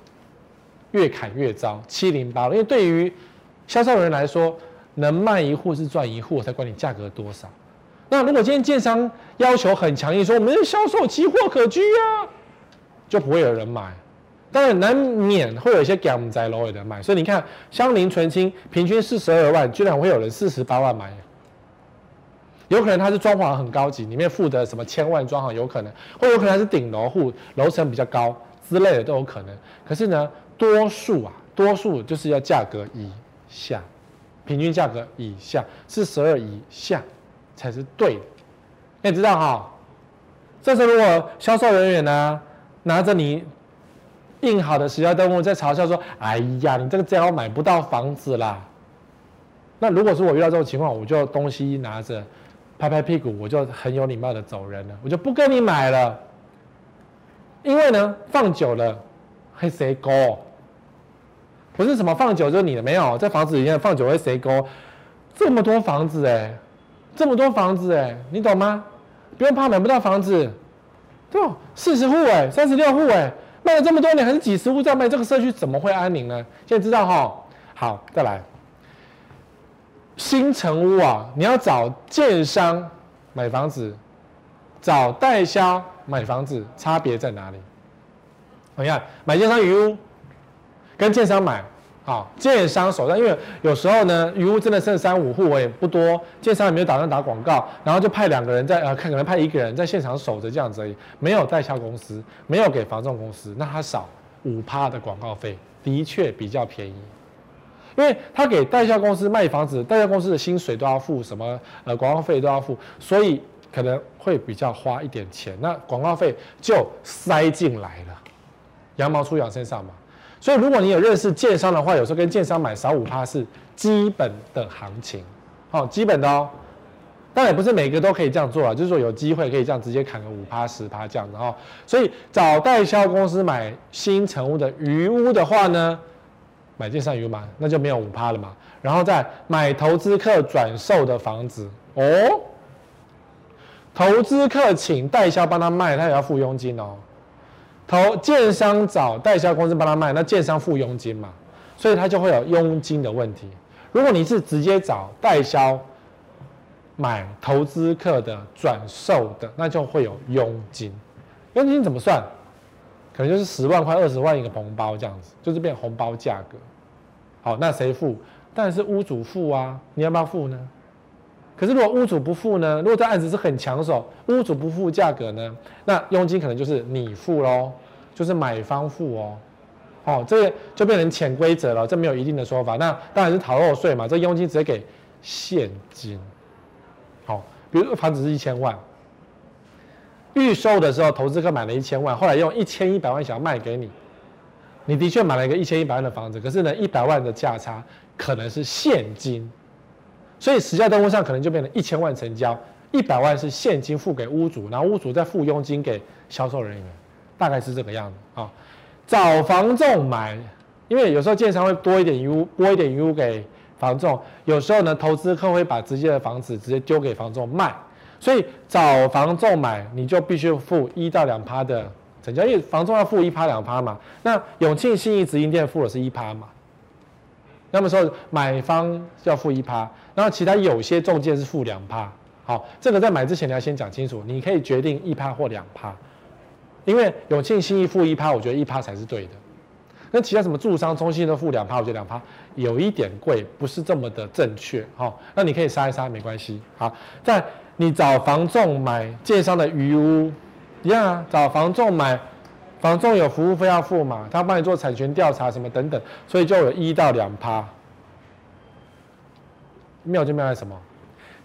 越砍越糟，七零八落。因为对于销售人员来说，能卖一户是赚一户，我才管你价格多少。那如果今天建商要求很强硬，说我们销售奇货可居啊，就不会有人买。当然难免会有一些强宅楼的买，所以你看香邻纯青平均四十二万，居然会有人四十八万买，有可能他是装潢很高级，里面附的什么千万装潢有可能，或有可能他是顶楼户，楼层比较高之类的都有可能。可是呢，多数啊，多数就是要价格以下，平均价格以下，四十二以下才是对的。你知道哈，这时候如果销售人员呢拿着你。印好的时效登录在嘲笑说：“哎呀，你这个这样买不到房子啦。”那如果说我遇到这种情况，我就东西拿着，拍拍屁股，我就很有礼貌的走人了，我就不跟你买了。因为呢，放久了会谁勾？不是什么放久就是你的，没有在房子里面放久会谁勾？这么多房子哎，这么多房子哎，你懂吗？不用怕买不到房子，对？四十户哎，三十六户哎。卖了这么多年，还是几十户在卖，这个社区怎么会安宁呢？现在知道哈，好，再来。新城屋啊，你要找建商买房子，找代销买房子，差别在哪里？你看，买建商鱼屋，跟建商买。好，建商手上，因为有时候呢，余屋真的剩三五户，我也不多，建商也没有打算打广告，然后就派两个人在呃，看可能派一个人在现场守着这样子而已，没有代销公司，没有给房仲公司，那他少五趴的广告费，的确比较便宜，因为他给代销公司卖房子，代销公司的薪水都要付，什么呃广告费都要付，所以可能会比较花一点钱，那广告费就塞进来了，羊毛出羊身上嘛。所以，如果你有认识建商的话，有时候跟建商买少五趴是基本的行情，好，基本的哦。但也不是每个都可以这样做啊，就是说有机会可以这样直接砍个五趴十趴这样子哈。所以找代销公司买新成屋的余屋的话呢，买建商余屋嘛，那就没有五趴了嘛。然后再买投资客转售的房子哦，投资客请代销帮他卖，他也要付佣金哦。投建商找代销公司帮他卖，那建商付佣金嘛，所以他就会有佣金的问题。如果你是直接找代销买投资客的转售的，那就会有佣金。佣金怎么算？可能就是十万块、二十万一个红包这样子，就是变红包价格。好，那谁付？当然是屋主付啊。你要不要付呢？可是如果屋主不付呢？如果这案子是很抢手，屋主不付价格呢？那佣金可能就是你付喽，就是买方付哦。哦，这就变成潜规则了，这没有一定的说法。那当然是逃漏税嘛，这佣金直接给现金。好，比如房子是一千万，预售的时候投资客买了一千万，后来用一千一百万想要卖给你，你的确买了一个一千一百万的房子，可是呢，一百万的价差可能是现金。所以实价登录上可能就变成一千万成交，一百万是现金付给屋主，然后屋主再付佣金给销售人员，大概是这个样子啊。找房仲买，因为有时候建商会多一点余屋，拨一点余屋给房仲，有时候呢投资客会把直接的房子直接丢给房仲卖，所以找房仲买你就必须付一到两趴的成交，因为房仲要付一趴两趴嘛。那永庆信义直营店付的是一趴嘛。那么说，买方要付一趴，然后其他有些中介是付两趴。好，这个在买之前你要先讲清楚，你可以决定一趴或两趴，因为永庆信义付一趴，我觉得一趴才是对的。那其他什么住商中心都付两趴，我觉得两趴有一点贵，不是这么的正确。好，那你可以杀一杀没关系。好，在你找房仲买建商的余屋一样啊，找房仲买。房仲有服务费要付嘛？他帮你做产权调查什么等等，所以就有一到两趴。妙就妙在什么？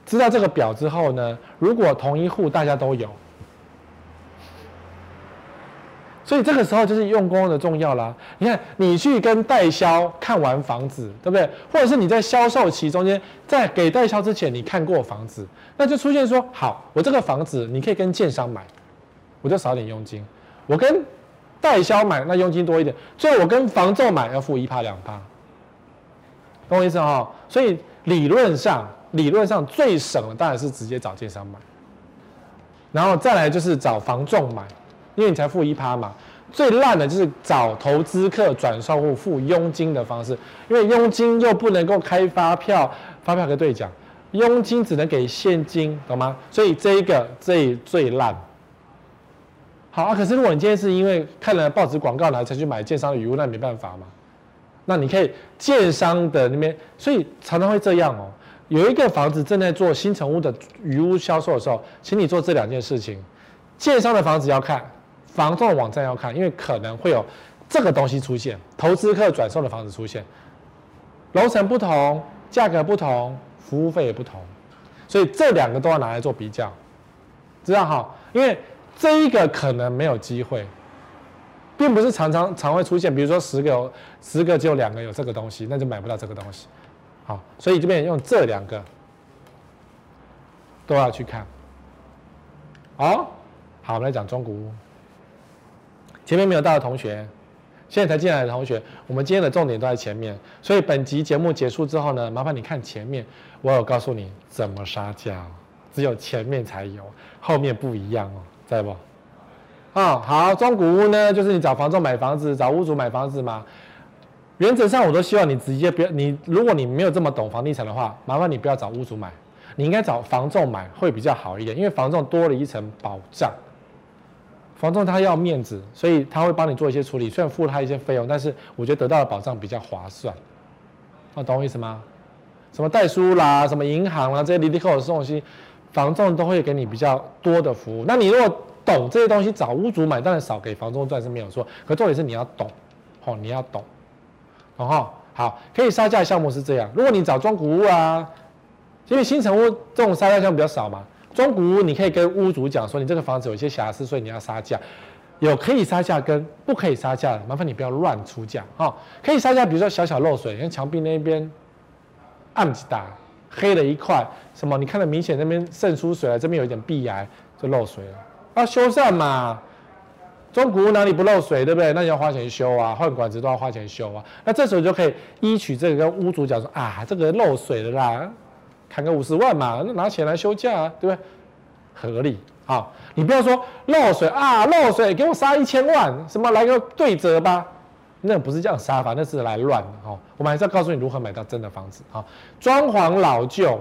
知道这个表之后呢，如果同一户大家都有，所以这个时候就是用功的重要啦。你看，你去跟代销看完房子，对不对？或者是你在销售期中间，在给代销之前，你看过房子，那就出现说，好，我这个房子你可以跟建商买，我就少点佣金；我跟代销买，那佣金多一点。所以我跟房仲买，要付一趴两趴，懂我意思哈？所以理论上，理论上最省的当然是直接找建商买，然后再来就是找房仲买。因为你才付一趴嘛，最烂的就是找投资客转售户付佣金的方式，因为佣金又不能够开发票，发票可以兑奖，佣金只能给现金，懂吗？所以这一个最最烂。好啊，可是如果你今天是因为看了报纸广告呢才去买建商的余屋，那没办法嘛。那你可以建商的那边，所以常常会这样哦。有一个房子正在做新成屋的余屋销售的时候，请你做这两件事情：建商的房子要看。房仲网站要看，因为可能会有这个东西出现，投资客转售的房子出现，楼层不同，价格不同，服务费也不同，所以这两个都要拿来做比较，知道哈？因为这一个可能没有机会，并不是常常常会出现，比如说十个十个只有两个有这个东西，那就买不到这个东西，好，所以这边用这两个都要去看，好，好，我们来讲中古。屋。前面没有到的同学，现在才进来的同学，我们今天的重点都在前面，所以本集节目结束之后呢，麻烦你看前面，我有告诉你怎么杀价，只有前面才有，后面不一样哦，在不？啊，好，中古屋呢，就是你找房仲买房子，找屋主买房子嘛。原则上，我都希望你直接不要你，如果你没有这么懂房地产的话，麻烦你不要找屋主买，你应该找房仲买会比较好一点，因为房仲多了一层保障。房仲他要面子，所以他会帮你做一些处理，虽然付了他一些费用，但是我觉得得到的保障比较划算。哦，懂我意思吗？什么代书啦，什么银行啦，这些离离扣扣的东西，房仲都会给你比较多的服务。那你如果懂这些东西，找屋主买，当然少给房仲赚是没有错。可重点是你要懂，哦，你要懂。然后好，可以杀价项目是这样。如果你找中古屋啊，因为新成屋这种杀价项目比较少嘛。中古屋，你可以跟屋主讲说，你这个房子有一些瑕疵，所以你要杀价。有可以杀价跟不可以杀价的，麻烦你不要乱出价哈。可以杀价，比如说小小漏水，像墙壁那边暗几大，黑了一块，什么你看得明显那边渗出水来，这边有一点壁癌就漏水了，要修缮嘛。中古屋哪里不漏水，对不对？那你要花钱修啊，换管子都要花钱修啊。那这时候就可以依取这个跟屋主讲说啊，这个漏水了啦。砍个五十万嘛，那拿钱来休假啊，对不对？合理。好，你不要说漏水啊，漏水给我杀一千万，什么来个对折吧？那不是这样杀法，那是来乱的。哦，我们还是要告诉你如何买到真的房子。好，装潢老旧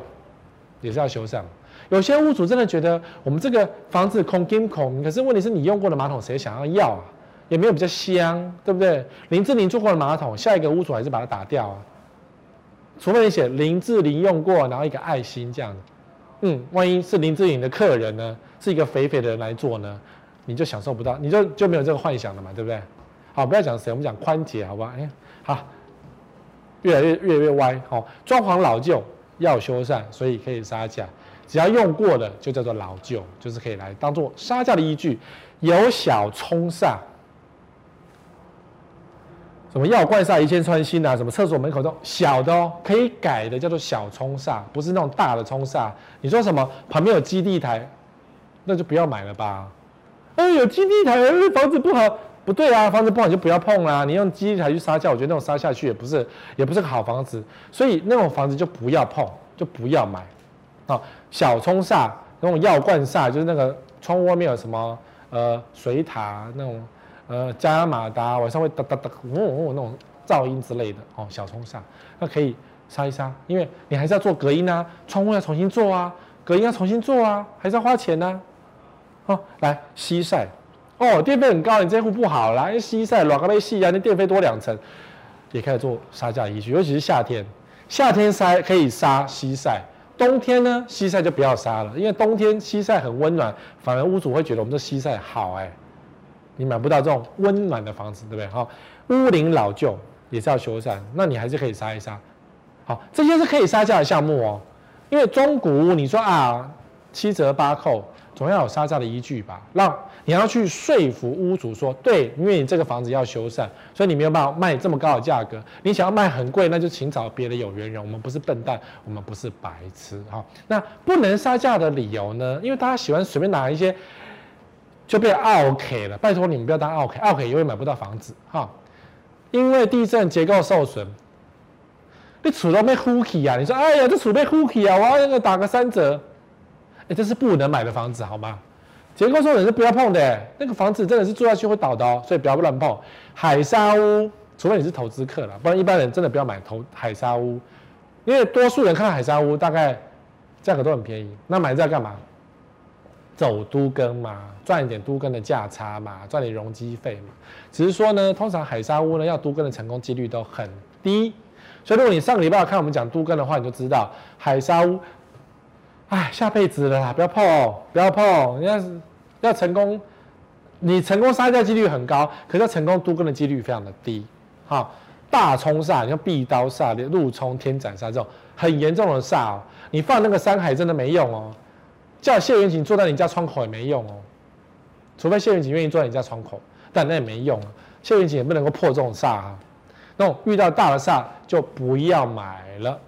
也是要修缮。有些屋主真的觉得我们这个房子空金空，可是问题是你用过的马桶谁想要要啊？也没有比较香，对不对？林志玲做过的马桶，下一个屋主还是把它打掉啊。除非你写林志玲用过，然后一个爱心这样子，嗯，万一是林志玲的客人呢，是一个肥肥的人来做呢，你就享受不到，你就就没有这个幻想了嘛，对不对？好，不要讲谁，我们讲宽洁，好不好？哎，好，越来越越来越歪，好，装潢老旧要修缮，所以可以杀价，只要用过的就叫做老旧，就是可以来当做杀价的依据，由小冲煞。什么要怪煞一箭穿心啊？什么厕所门口都小的哦，可以改的叫做小冲煞，不是那种大的冲煞。你说什么旁边有基地台，那就不要买了吧。哎，有基地台，房子不好，不对啊，房子不好你就不要碰啦。你用基地台去杀价，我觉得那种杀下去也不是，也不是个好房子。所以那种房子就不要碰，就不要买。啊，小冲煞那种药罐煞，就是那个窗户外面有什么呃水塔那种。呃，加马达晚上会哒哒哒，嗡嗡那种噪音之类的哦，小冲煞，那可以杀一杀，因为你还是要做隔音啊，窗户要重新做啊，隔音要重新做啊，还是要花钱呢、哦，来西晒，哦，电费很高，你这户不好啦，因为西晒软个被细啊，那电费多两成，也可以做杀价依据，尤其是夏天，夏天晒可以杀西晒，冬天呢西晒就不要杀了，因为冬天西晒很温暖，反而屋主会觉得我们这西晒好哎、你买不到这种温暖的房子，对不对？好，屋龄老旧也是要修缮，那你还是可以杀一杀。好，这些是可以杀价的项目哦。因为中古屋，你说啊，七折八扣，总要有杀价的依据吧？让你要去说服屋主说，对，因为你这个房子要修缮，所以你没有办法卖这么高的价格。你想要卖很贵，那就请找别的有缘人。我们不是笨蛋，我们不是白痴。哈，那不能杀价的理由呢？因为大家喜欢随便拿一些，就变 OK 了。拜托你们不要当 OK，OK 永远买不到房子。哈，因为地震结构受损。你储都被呼起啊！你说，哎呀，这厝被呼起啊！我要打个三折，哎，这是不能买的房子，好吗？结构说你是不要碰的，那个房子真的是住下去会倒的哦，所以不要乱碰。海沙屋，除非你是投资客了，不然一般人真的不要买投海沙屋，因为多数人看到海沙屋大概价格都很便宜，那买这干嘛？走都更嘛，赚一点都更的价差嘛，赚点容积费嘛。只是说呢，通常海沙屋呢要都更的成功几率都很低。所以，如果你上个礼拜有看我们讲都更的话，你就知道海沙屋，哎，下辈子了啦，不要碰哦，不要碰。要是要成功，你成功杀价几率很高，可是要成功都更的几率非常的低。好，大冲煞，你像壁刀煞、路冲、天斩煞这种很严重的煞哦，你放那个山海真的没用哦，叫谢元锦坐在你家窗口也没用哦，除非谢元锦愿意坐在你家窗口，但那也没用啊，谢元锦也不能够破这种煞啊。那种遇到大的煞就不要买了。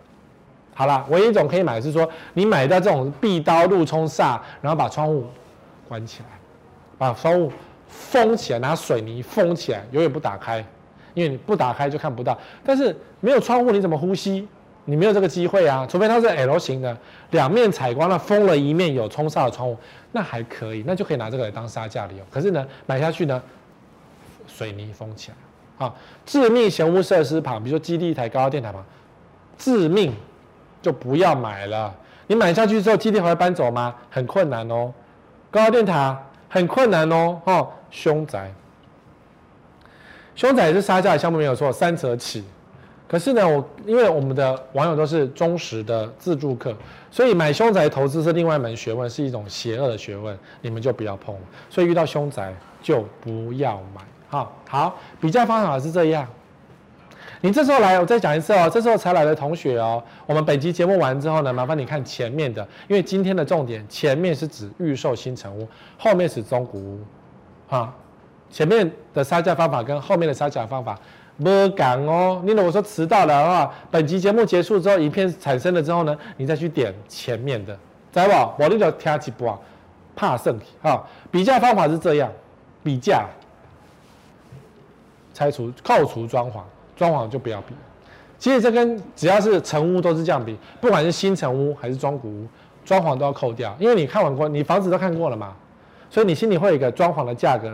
好了，唯一一种可以买的是说，你买到这种壁刀路冲煞，然后把窗户关起来，把窗户封起来，拿水泥封起来，永远不打开，因为你不打开就看不到。但是没有窗户你怎么呼吸？你没有这个机会啊，除非它是 L 型的，两面采光，那封了一面有冲煞的窗户，那还可以，那就可以拿这个来当杀价理由。可是呢，买下去呢，水泥封起来。啊，致命嫌恶设施旁，比如说基地台、高压电台旁，致命就不要买了。你买下去之后，基地还会搬走吗？很困难哦。高压电塔很困难哦。哦，凶宅，凶宅也是杀价的项目没有错，三折起。可是呢，我因为我们的网友都是忠实的自助客，所以买凶宅投资是另外一门学问，是一种邪恶的学问，你们就不要碰。所以遇到凶宅就不要买。好好，比较方法是这样。你这时候来，我再讲一次哦。这时候才来的同学哦，我们本集节目完之后呢，麻烦你看前面的，因为今天的重点，前面是指预售新成屋，后面是中古屋。哈，前面的杀价方法跟后面的杀价方法不讲哦。你如果说迟到了的话，本集节目结束之后，影片产生了之后呢，你再去点前面的，知道不？我那个听几波，怕胜体。哈，比价方法是这样，比价。拆除、扣除装潢，装潢就不要比。其实这跟只要是成屋都是这样比，不管是新成屋还是中古屋，装潢都要扣掉。因为你看完过，你房子都看过了嘛，所以你心里会有一个装潢的价格。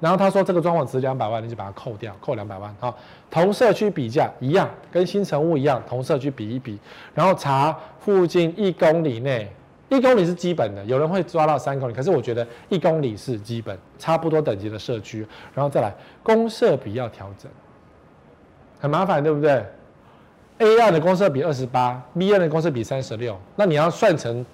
然后他说这个装潢值两百万，你就把它扣掉，扣两百万。好，同社区比价一样，跟新成屋一样，同社区比一比，然后查附近一公里内。一公里是基本的，有人会抓到三公里，可是我觉得一公里是基本，差不多等级的社区，然后再来公设比要调整，很麻烦，对不对？A 案的公设比二十八，B 案的公设比三十六，那你要算成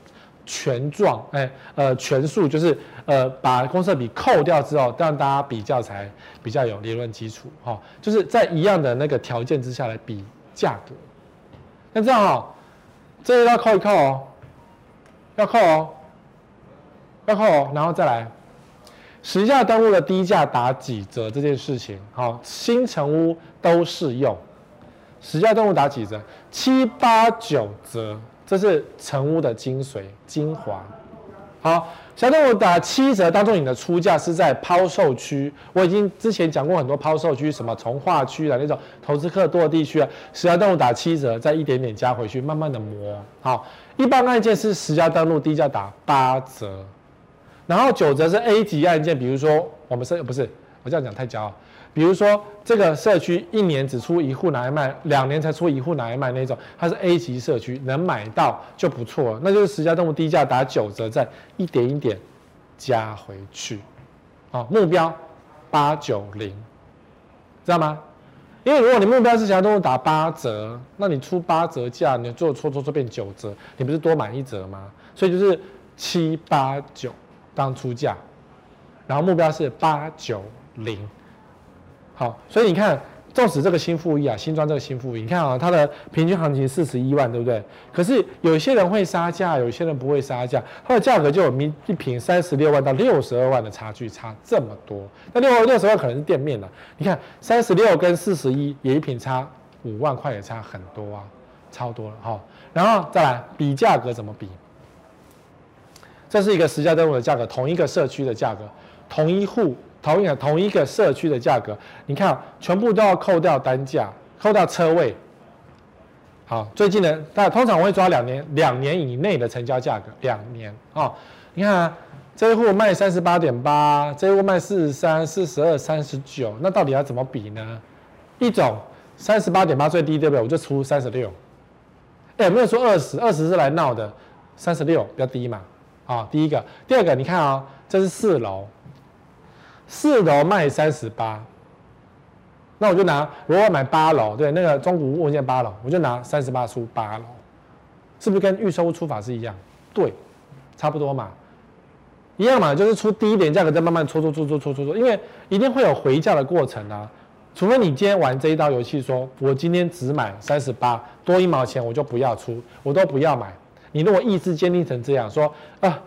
权状，哎，呃，权数就是呃，把公设比扣掉之后，让大家比较才比较有理论基础，哈、哦，就是在一样的那个条件之下来比价格。那这样哈、哦，这个要扣一扣哦。要扣哦，要扣哦，然后再来，实价登录的低价打几折这件事情，好，新成屋都适用。实价登录打几折？七八九折，这是成屋的精髓精华。好，实价登录打七折，当做你的出价是在抛售区。我已经之前讲过很多抛售区，什么从化区的那种投资客多的地区啊，实价登录打七折，再一点点加回去，慢慢的磨。好。一般案件是实价登录低价打八折，然后九折是 A 级案件，比如说我们社不是我这样讲太骄傲，比如说这个社区一年只出一户拿来卖，两年才出一户拿来卖那种，它是 A 级社区，能买到就不错，那就是十家动物低价打九折，再一点一点加回去，好，目标八九零，知道吗？因为如果你目标是想要打八折，那你出八折价，你做错错错变九折，你不是多买一折吗？所以就是七八九当出价，然后目标是八九零。好，所以你看纵使这个新富亿啊，新装这个新富亿，你看啊，它的平均行情四十一万，对不对？可是有些人会杀价，有些人不会杀价，它的价格就有一一坪三十六万到六十二万的差距，差这么多。那六六十万可能是店面了，你看三十六跟四十一也一坪差五万块，也差很多啊，超多了哈。然后再来比价格怎么比？这是一个实价登录的价格，同一个社区的价格，同一户。同一个同一个社区的价格，你看，全部都要扣掉单价，扣掉车位。好，最近呢，但通常我会抓两年，两年以内的成交价格，两年啊、你看啊，这一户卖三十八点八，这一户卖四十三、四十二、三十九，那到底要怎么比呢？一种三十八点八最低，对不对？我就出三十六。哎，没有说二十，二十是来闹的，三十六比较低嘛。啊、第一个，第二个，你看啊、这是四楼。四楼卖三十八，那我就拿，如果买八楼，对，那个中古物件八楼，我就拿三十八出八楼，是不是跟预售出法是一样？对，差不多嘛，一样嘛，就是出低一点价格，再慢慢搓搓搓搓搓搓搓，因为一定会有回价的过程啊，除非你今天玩这一道游戏，说我今天只买三十八，多一毛钱我就不要出，我都不要买。你如果意志坚定成这样，说啊，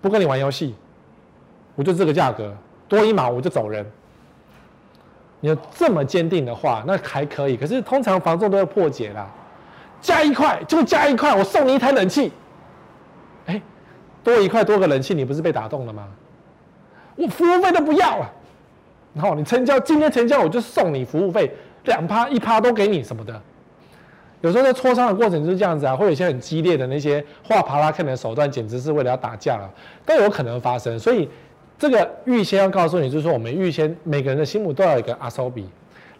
不跟你玩游戏，我就这个价格。多一毛我就走人。你要这么坚定的话，那还可以。可是通常房仲都要破解啦，加一块就加一块，我送你一台冷气。哎，多一块多个冷气，你不是被打动了吗？我服务费都不要了，然后你成交今天成交我就送你服务费两趴一趴都给你什么的。有时候在磋商的过程就是这样子啊，会有一些很激烈的那些画帕拉看的手段，简直是为了要打架了，都有可能发生。所以。这个预先要告诉你，就是说我们预先每个人的心目都要有一个阿苏比，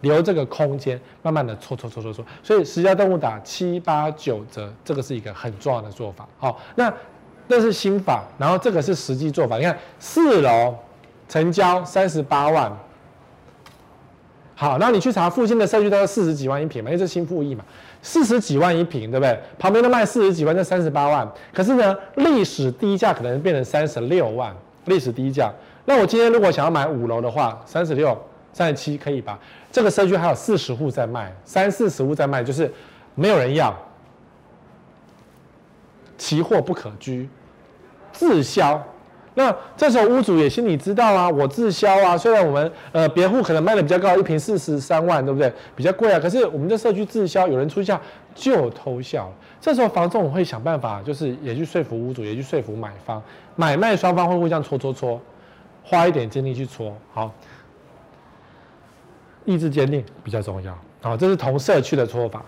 留这个空间，慢慢的搓搓搓搓搓。所以实价登录打七八九折，这个是一个很重要的做法。好，那那是心法，然后这个是实际做法。你看四楼成交三十八万，好，那你去查附近的社区都是四十几万一坪嘛，因为这是新富亿嘛，四十几万一平，对不对？旁边都卖四十几万，这三十八万，可是呢，历史低价可能变成三十六万。历史低价，那我今天如果想要买五楼的话，三十六、三十七可以吧？这个社区还有四十户在卖，三四十户在卖，就是没有人要，奇货不可居，滞销。那这时候屋主也心里知道啊，我滞销啊。虽然我们呃别户可能卖的比较高，一瓶四十三万，对不对？比较贵啊。可是我们这社区滞销，有人出价就偷笑了。这时候房仲会想办法，就是也去说服屋主，也去说服买方，买卖双方会互相搓搓搓，花一点精力去搓。好，意志坚定比较重要。好，这是同社区的搓法，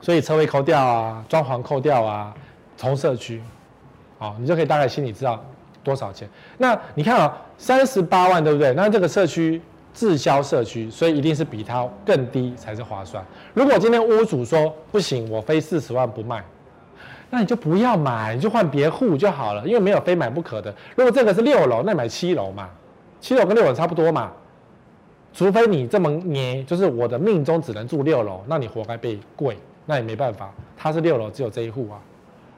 所以车位扣掉啊，装潢扣掉啊，同社区，好，你就可以大概心里知道多少钱。那你看啊，三十八万对不对？那这个社区。滞销社区，所以一定是比它更低才是划算。如果今天屋主说不行，我非四十万不卖，那你就不要买，你就换别户就好了，因为没有非买不可的。如果这个是六楼，那买七楼嘛，七楼跟六楼差不多嘛。除非你这么黏，就是我的命中只能住六楼，那你活该被贵，那也没办法。他是六楼，只有这一户啊，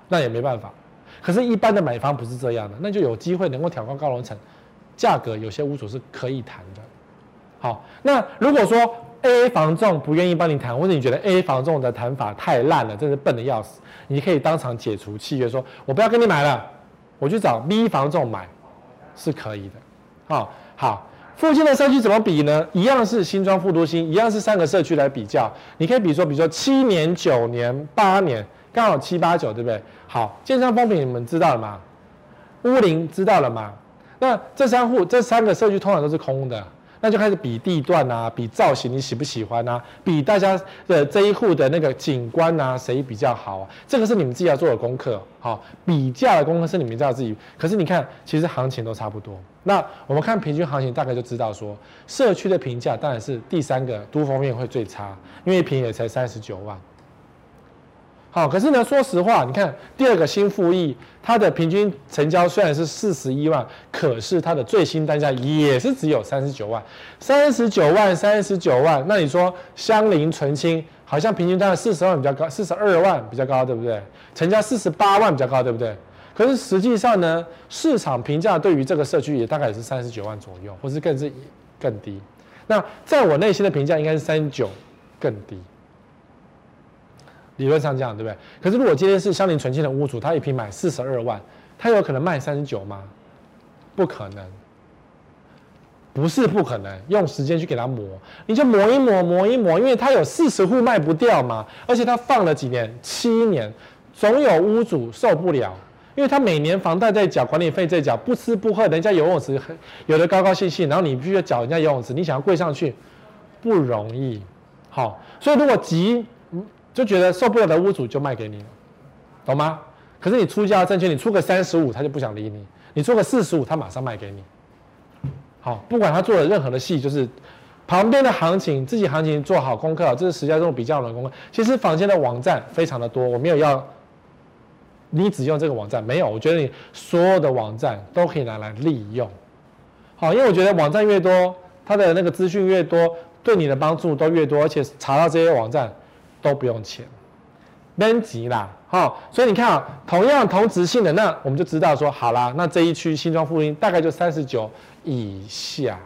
那也没办法。可是，一般的买方不是这样的，那就有机会能够挑高高楼层，价格有些屋主是可以谈的。好，那如果说 A 房仲不愿意帮你谈，或者你觉得 A 房仲的谈法太烂了，真是笨的要死，你可以当场解除契约，说我不要跟你买了，我去找 B 房仲买，是可以的。好，好，附近的社区怎么比呢？一样是新庄、副都心，一样是三个社区来比较。你可以比如说，比如说七年、九年、八年，刚好七八九，对不对？好，建商风评你们知道了吗？屋龄知道了吗？那这三户、这三个社区通常都是空的。那就开始比地段啊，比造型你喜不喜欢啊？比大家的这一户的那个景观啊，谁比较好啊？这个是你们自己要做的功课，好，比价的功课是你们知道自己。可是你看，其实行情都差不多。那我们看平均行情，大概就知道说，社区的评价当然是第三个都方面会最差，因为平也才三十九万。好，可是呢，说实话，你看第二个新富亿，它的平均成交虽然是四十一万，可是它的最新单价也是只有三十九万，三十九万，三十九万。那你说相邻纯青，好像平均单价四十万比较高，四十二万比较高，对不对？成交四十八万比较高，对不对？可是实际上呢，市场评价对于这个社区也大概也是三十九万左右，或是更是更低。那在我内心的评价应该是三九更低。理论上这样，对不对？可是如果今天是相邻纯庆的屋主，他一坪买四十二万，他有可能卖三十九吗？不可能，不是不可能。用时间去给他磨，你就磨一磨，磨一磨，因为他有四十户卖不掉嘛，而且他放了几年，七年，总有屋主受不了，因为他每年房贷在缴，管理费在缴，不吃不喝，人家游泳池有的高高兴兴，然后你必须要缴人家游泳池，你想要跪上去不容易。好，所以如果急。就觉得受不了的屋主就卖给你，懂吗？可是你出价证券，你出个三十五，他就不想理你；你出个四十五，他马上卖给你。好，不管他做了任何的戏，就是旁边的行情，自己行情做好功课，这是实价登录比较的功课。其实坊间的网站非常的多，我没有要你只用这个网站，没有，我觉得你所有的网站都可以拿来利用。好，因为我觉得网站越多，它的那个资讯越多，对你的帮助都越多，而且查到这些网站。都不用钱，没急啦，哈，所以你看啊，同样同质性的，那我们就知道说，好啦，那这一区新庄附近大概就三十九以下。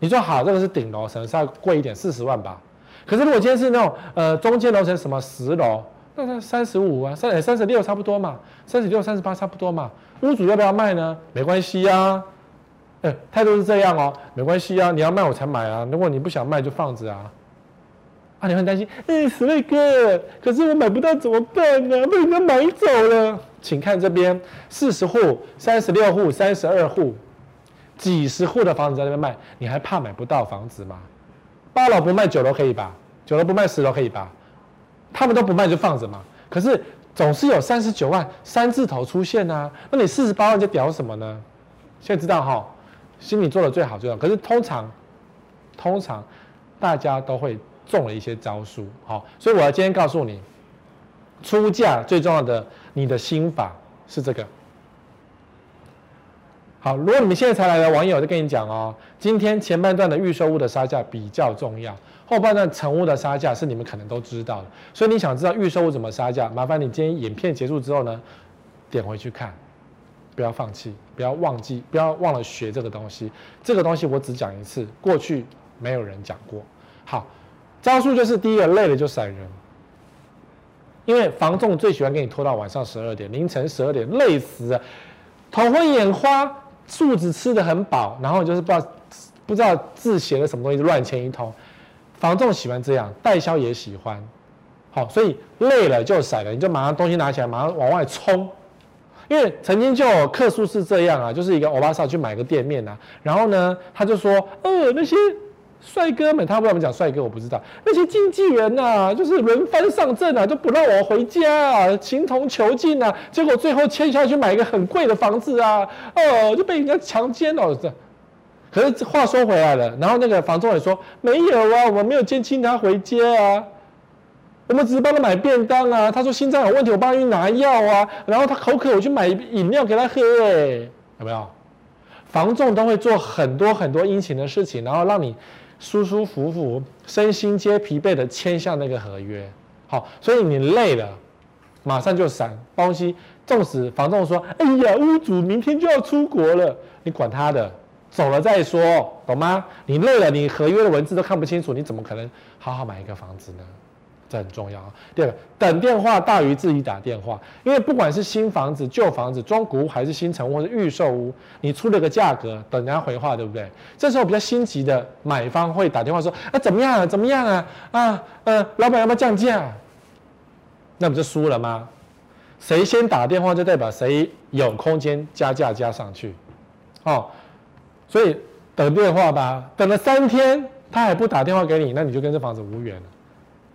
你说好，这个是顶楼层，稍微贵一点，四十万吧。可是如果今天是那种呃中间楼层，什么十楼，那它三十五啊，三三十六差不多嘛，三十六、三十八差不多嘛。屋主要不要卖呢？没关系呀，哎，态度是这样哦，没关系啊，你要卖我才买啊，如果你不想卖就放着啊。你很担心，哎，史瑞哥，可是我买不到怎么办呢？被人家买走了。请看这边，四十户、三十六户、三十二户，几十户的房子在那边卖，你还怕买不到房子吗？八楼不卖，九楼可以吧？九楼不卖，十楼可以吧？他们都不卖就放着嘛。可是总是有三十九万三字头出现啊，那你四十八万在屌什么呢？现在知道哈，心里做的最好最好。可是通常，通常大家都会。中了一些招数，好，所以我要今天告诉你，出价最重要的，你的心法是这个。好，如果你们现在才来的网友，我就跟你讲哦，今天前半段的预售屋的杀价比较重要，后半段成屋的杀价是你们可能都知道的。所以你想知道预售屋怎么杀价，麻烦你今天影片结束之后呢，点回去看，不要放弃，不要忘记，不要忘了学这个东西。这个东西我只讲一次，过去没有人讲过。好。招数就是第一个累了就闪人，因为房仲最喜欢给你拖到晚上十二点、凌晨十二点，累死了，头昏眼花，素质吃得很饱，然后就是不知道不知道字写了什么东西乱签一通，房仲喜欢这样，代销也喜欢，好，所以累了就闪了，你就马上东西拿起来，马上往外冲，因为曾经就有客诉是这样啊，就是一个欧巴桑去买个店面啊，然后呢他就说，呃那些。帅哥们，他为什么讲帅哥？我不知道。那些经纪人呐、就是轮番上阵啊，就不让我回家啊，形同囚禁啊。结果最后签下去买一个很贵的房子啊，哦，就被人家强奸了。这，可是话说回来了，然后那个房仲也说没有啊，我没有监禁他回家啊，我们只是帮他买便当啊。他说心脏有问题，我帮他去拿药啊。然后他口渴，我去买饮料给他喝。哎，有没有？房仲都会做很多很多殷勤的事情，然后让你。舒舒服服，身心皆疲惫的签下那个合约，好，所以你累了，马上就闪东西。纵使房东说：“哎呀，屋主明天就要出国了，你管他的，走了再说，懂吗？你累了，你合约的文字都看不清楚，你怎么可能好好买一个房子呢？”很重要啊。第二个，等电话大于自己打电话，因为不管是新房子、旧房子、中古屋还是新成屋或者预售屋，你出了个价格，等人家回话，对不对？这时候比较心急的买方会打电话说：“啊，怎么样啊？怎么样啊？啊，呃，老板要不要降价？”那不就输了吗？谁先打电话就代表谁有空间加价加上去，哦，所以等电话吧。等了三天他还不打电话给你，那你就跟这房子无缘了。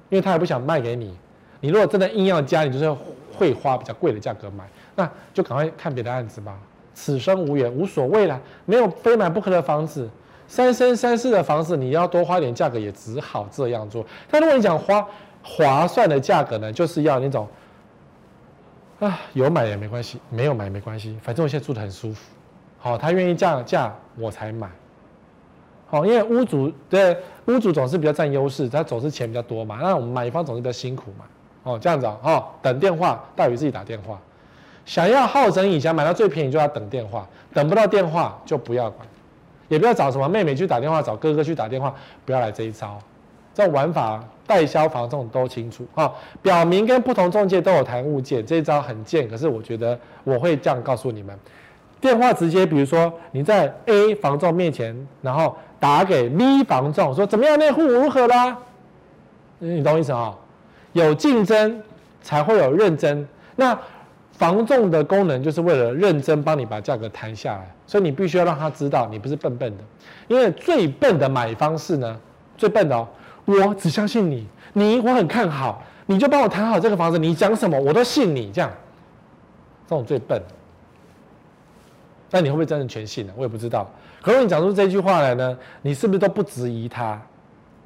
因为他也不想卖给你，你如果真的硬要加，你就是会花比较贵的价格买，那就赶快看别的案子吧。此生无缘，无所谓啦，没有非买不可的房子，三生三世的房子，你要多花点价格也只好这样做。但如果你讲花划算的价格呢，就是要那种啊，有买也没关系，没有买也没关系，反正我现在住得很舒服，好，他愿意降价我才买。哦，因为屋主对屋主总是比较占优势，他总是钱比较多嘛，那我们买方总是比较辛苦嘛。哦，这样子啊，哦，等电话大于自己打电话。想要好整以前买到最便宜就要等电话，等不到电话就不要管，也不要找什么妹妹去打电话，找哥哥去打电话，不要来这一招。这种玩法代销房这种都清楚哈，表明跟不同中介都有谈物件，这一招很贱。可是我觉得我会这样告诉你们：电话直接，比如说你在 A 房仲面前，然后打给 V 房仲说怎么样，内户如何啦？你懂意思啊？有竞争才会有认真。那房仲的功能就是为了认真帮你把价格谈下来，所以你必须要让他知道你不是笨笨的。因为最笨的买方式呢，最笨的哦。我只相信你，你我很看好，你就帮我谈好这个房子，你讲什么我都信你，这样，这种最笨。但你会不会真的全信呢？我也不知道。可是你讲出这句话来呢，你是不是都不质疑他？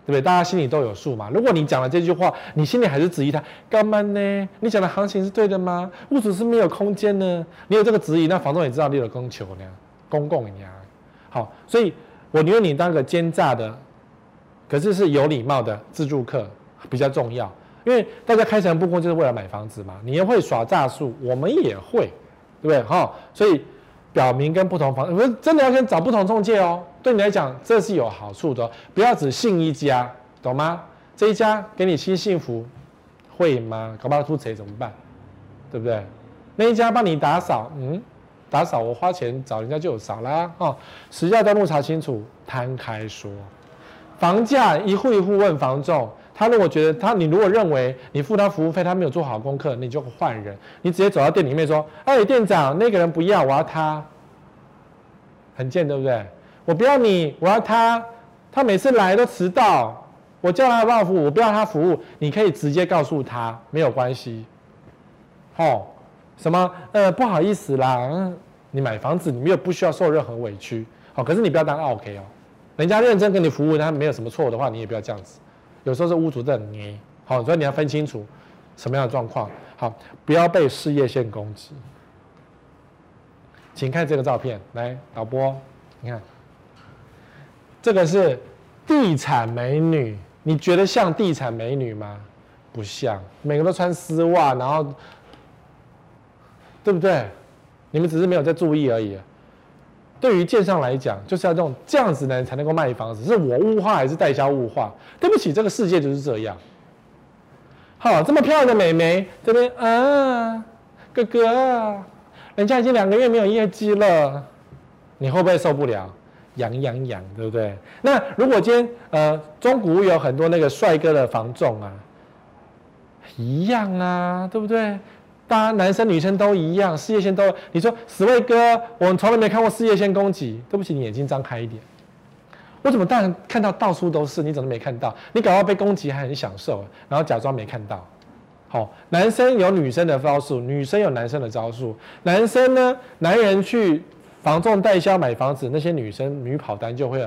对不对？大家心里都有数嘛。如果你讲了这句话，你心里还是质疑他，干嘛呢？你讲的行情是对的吗？屋主是没有空间呢？你有这个质疑，那房东也知道你有供求呢，公共呀。好，所以我宁愿你当个奸诈的。可是是有礼貌的自助客比较重要，因为大家开诚布公就是为了买房子嘛。你也会耍诈术，我们也会，对不对？哈，所以表明跟不同房，不是真的要跟找不同中介哦。对你来讲这是有好处的，不要只信一家，懂吗？这一家给你新幸福，会吗？搞不好出贼怎么办？对不对？那一家帮你打扫，嗯，打扫我花钱找人家就有扫啦。哦，实价登录查清楚，摊开说。房价一户一户问房仲，他如果觉得他，你如果认为你付他服务费，他没有做好功课，你就换人。你直接走到店里面说：“哎，店长，那个人不要，我要他。”很贱，对不对？我不要你，我要他。他每次来都迟到，我叫他帮我服务，我不要他服务。你可以直接告诉他，没有关系。哦，什么？呃，不好意思啦，嗯，你买房子，你没有不需要受任何委屈。好，可是你不要当 OK 哦。人家认真跟你服务，他没有什么错的话，你也不要这样子。有时候是屋主在捏，好，所以你要分清楚什么样的状况。好，不要被事业线攻击。请看这个照片，来，导播，你看，这个是地产美女，你觉得像地产美女吗？不像，每个都穿丝袜，然后，对不对？你们只是没有在注意而已。对于建商来讲，就是要这种这样子的人才能够卖房子。是我物化还是代销物化？对不起，这个世界就是这样。好，这么漂亮的美眉这边啊，哥哥，人家已经两个月没有业绩了，你会不会受不了？痒痒痒，对不对？那如果今天呃，中古有很多那个帅哥的房仲啊，一样啊，对不对？大家男生女生都一样，事业线都。你说死魏哥，我从来没看过事业线攻击。对不起，你眼睛张开一点。我怎么当然看到到处都是？你怎么没看到？你搞到被攻击还很享受，然后假装没看到。好，男生有女生的招数，女生有男生的招数。男生呢，男人去房仲代销买房子，那些女生女跑单就会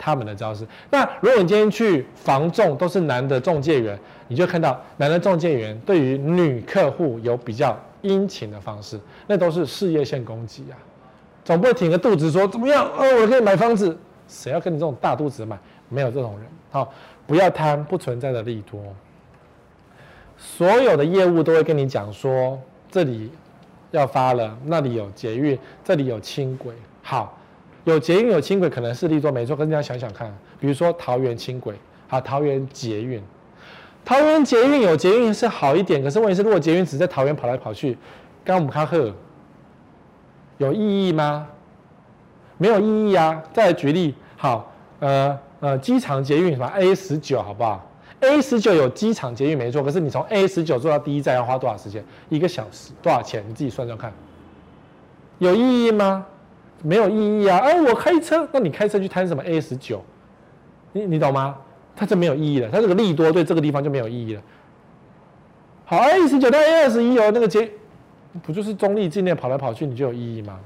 他们的招式。那如果你今天去房仲，都是男的中介员。你就看到男的中介员对于女客户有比较殷勤的方式，那都是事业线攻击啊！总不会挺个肚子说怎么样？哦，我可以买房子，谁要跟你这种大肚子买？没有这种人。好，不要贪不存在的利多。所有的业务都会跟你讲说，这里要发了，那里有捷运，这里有轻轨。好，有捷运有轻轨可能是利多没错，可是你要想想看，比如说桃园轻轨，好，桃园捷运。桃园捷运有捷运是好一点，可是问题是，如果捷运只在桃园跑来跑去，刚我们看贺有意义吗？没有意义啊！再来举例，好，呃呃，机场捷运什么 A 十九好不好？A 十九有机场捷运没错，可是你从 A 十九坐到第一站要花多少时间？一个小时，多少钱？你自己算算看，有意义吗？没有意义啊！哎，我开车，那你开车去贪什么 A 十九？你你懂吗？它就没有意义了，它这个利多对这个地方就没有意义了。好，A 十九到 A 二十一哦，那个捷不就是中立境内跑来跑去，你就有意义吗？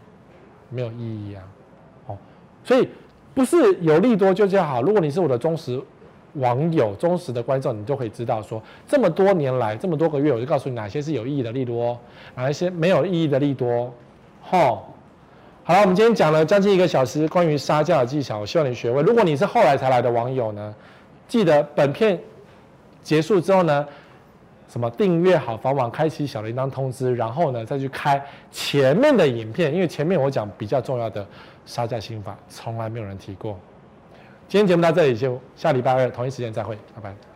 没有意义啊。哦，所以不是有利多就叫好。如果你是我的忠实网友、忠实的观众，你就可以知道说，这么多年来这么多个月，我就告诉你哪些是有意义的利多，哪一些没有意义的利多。哦，好了，我们今天讲了将近一个小时关于杀价的技巧，我希望你学会。如果你是后来才来的网友呢？记得本片结束之后呢，什么订阅好房网，开启小铃铛通知，然后呢再去开前面的影片，因为前面我讲比较重要的杀价心法，从来没有人提过。今天节目到这里就，下礼拜二同一时间再会，拜拜。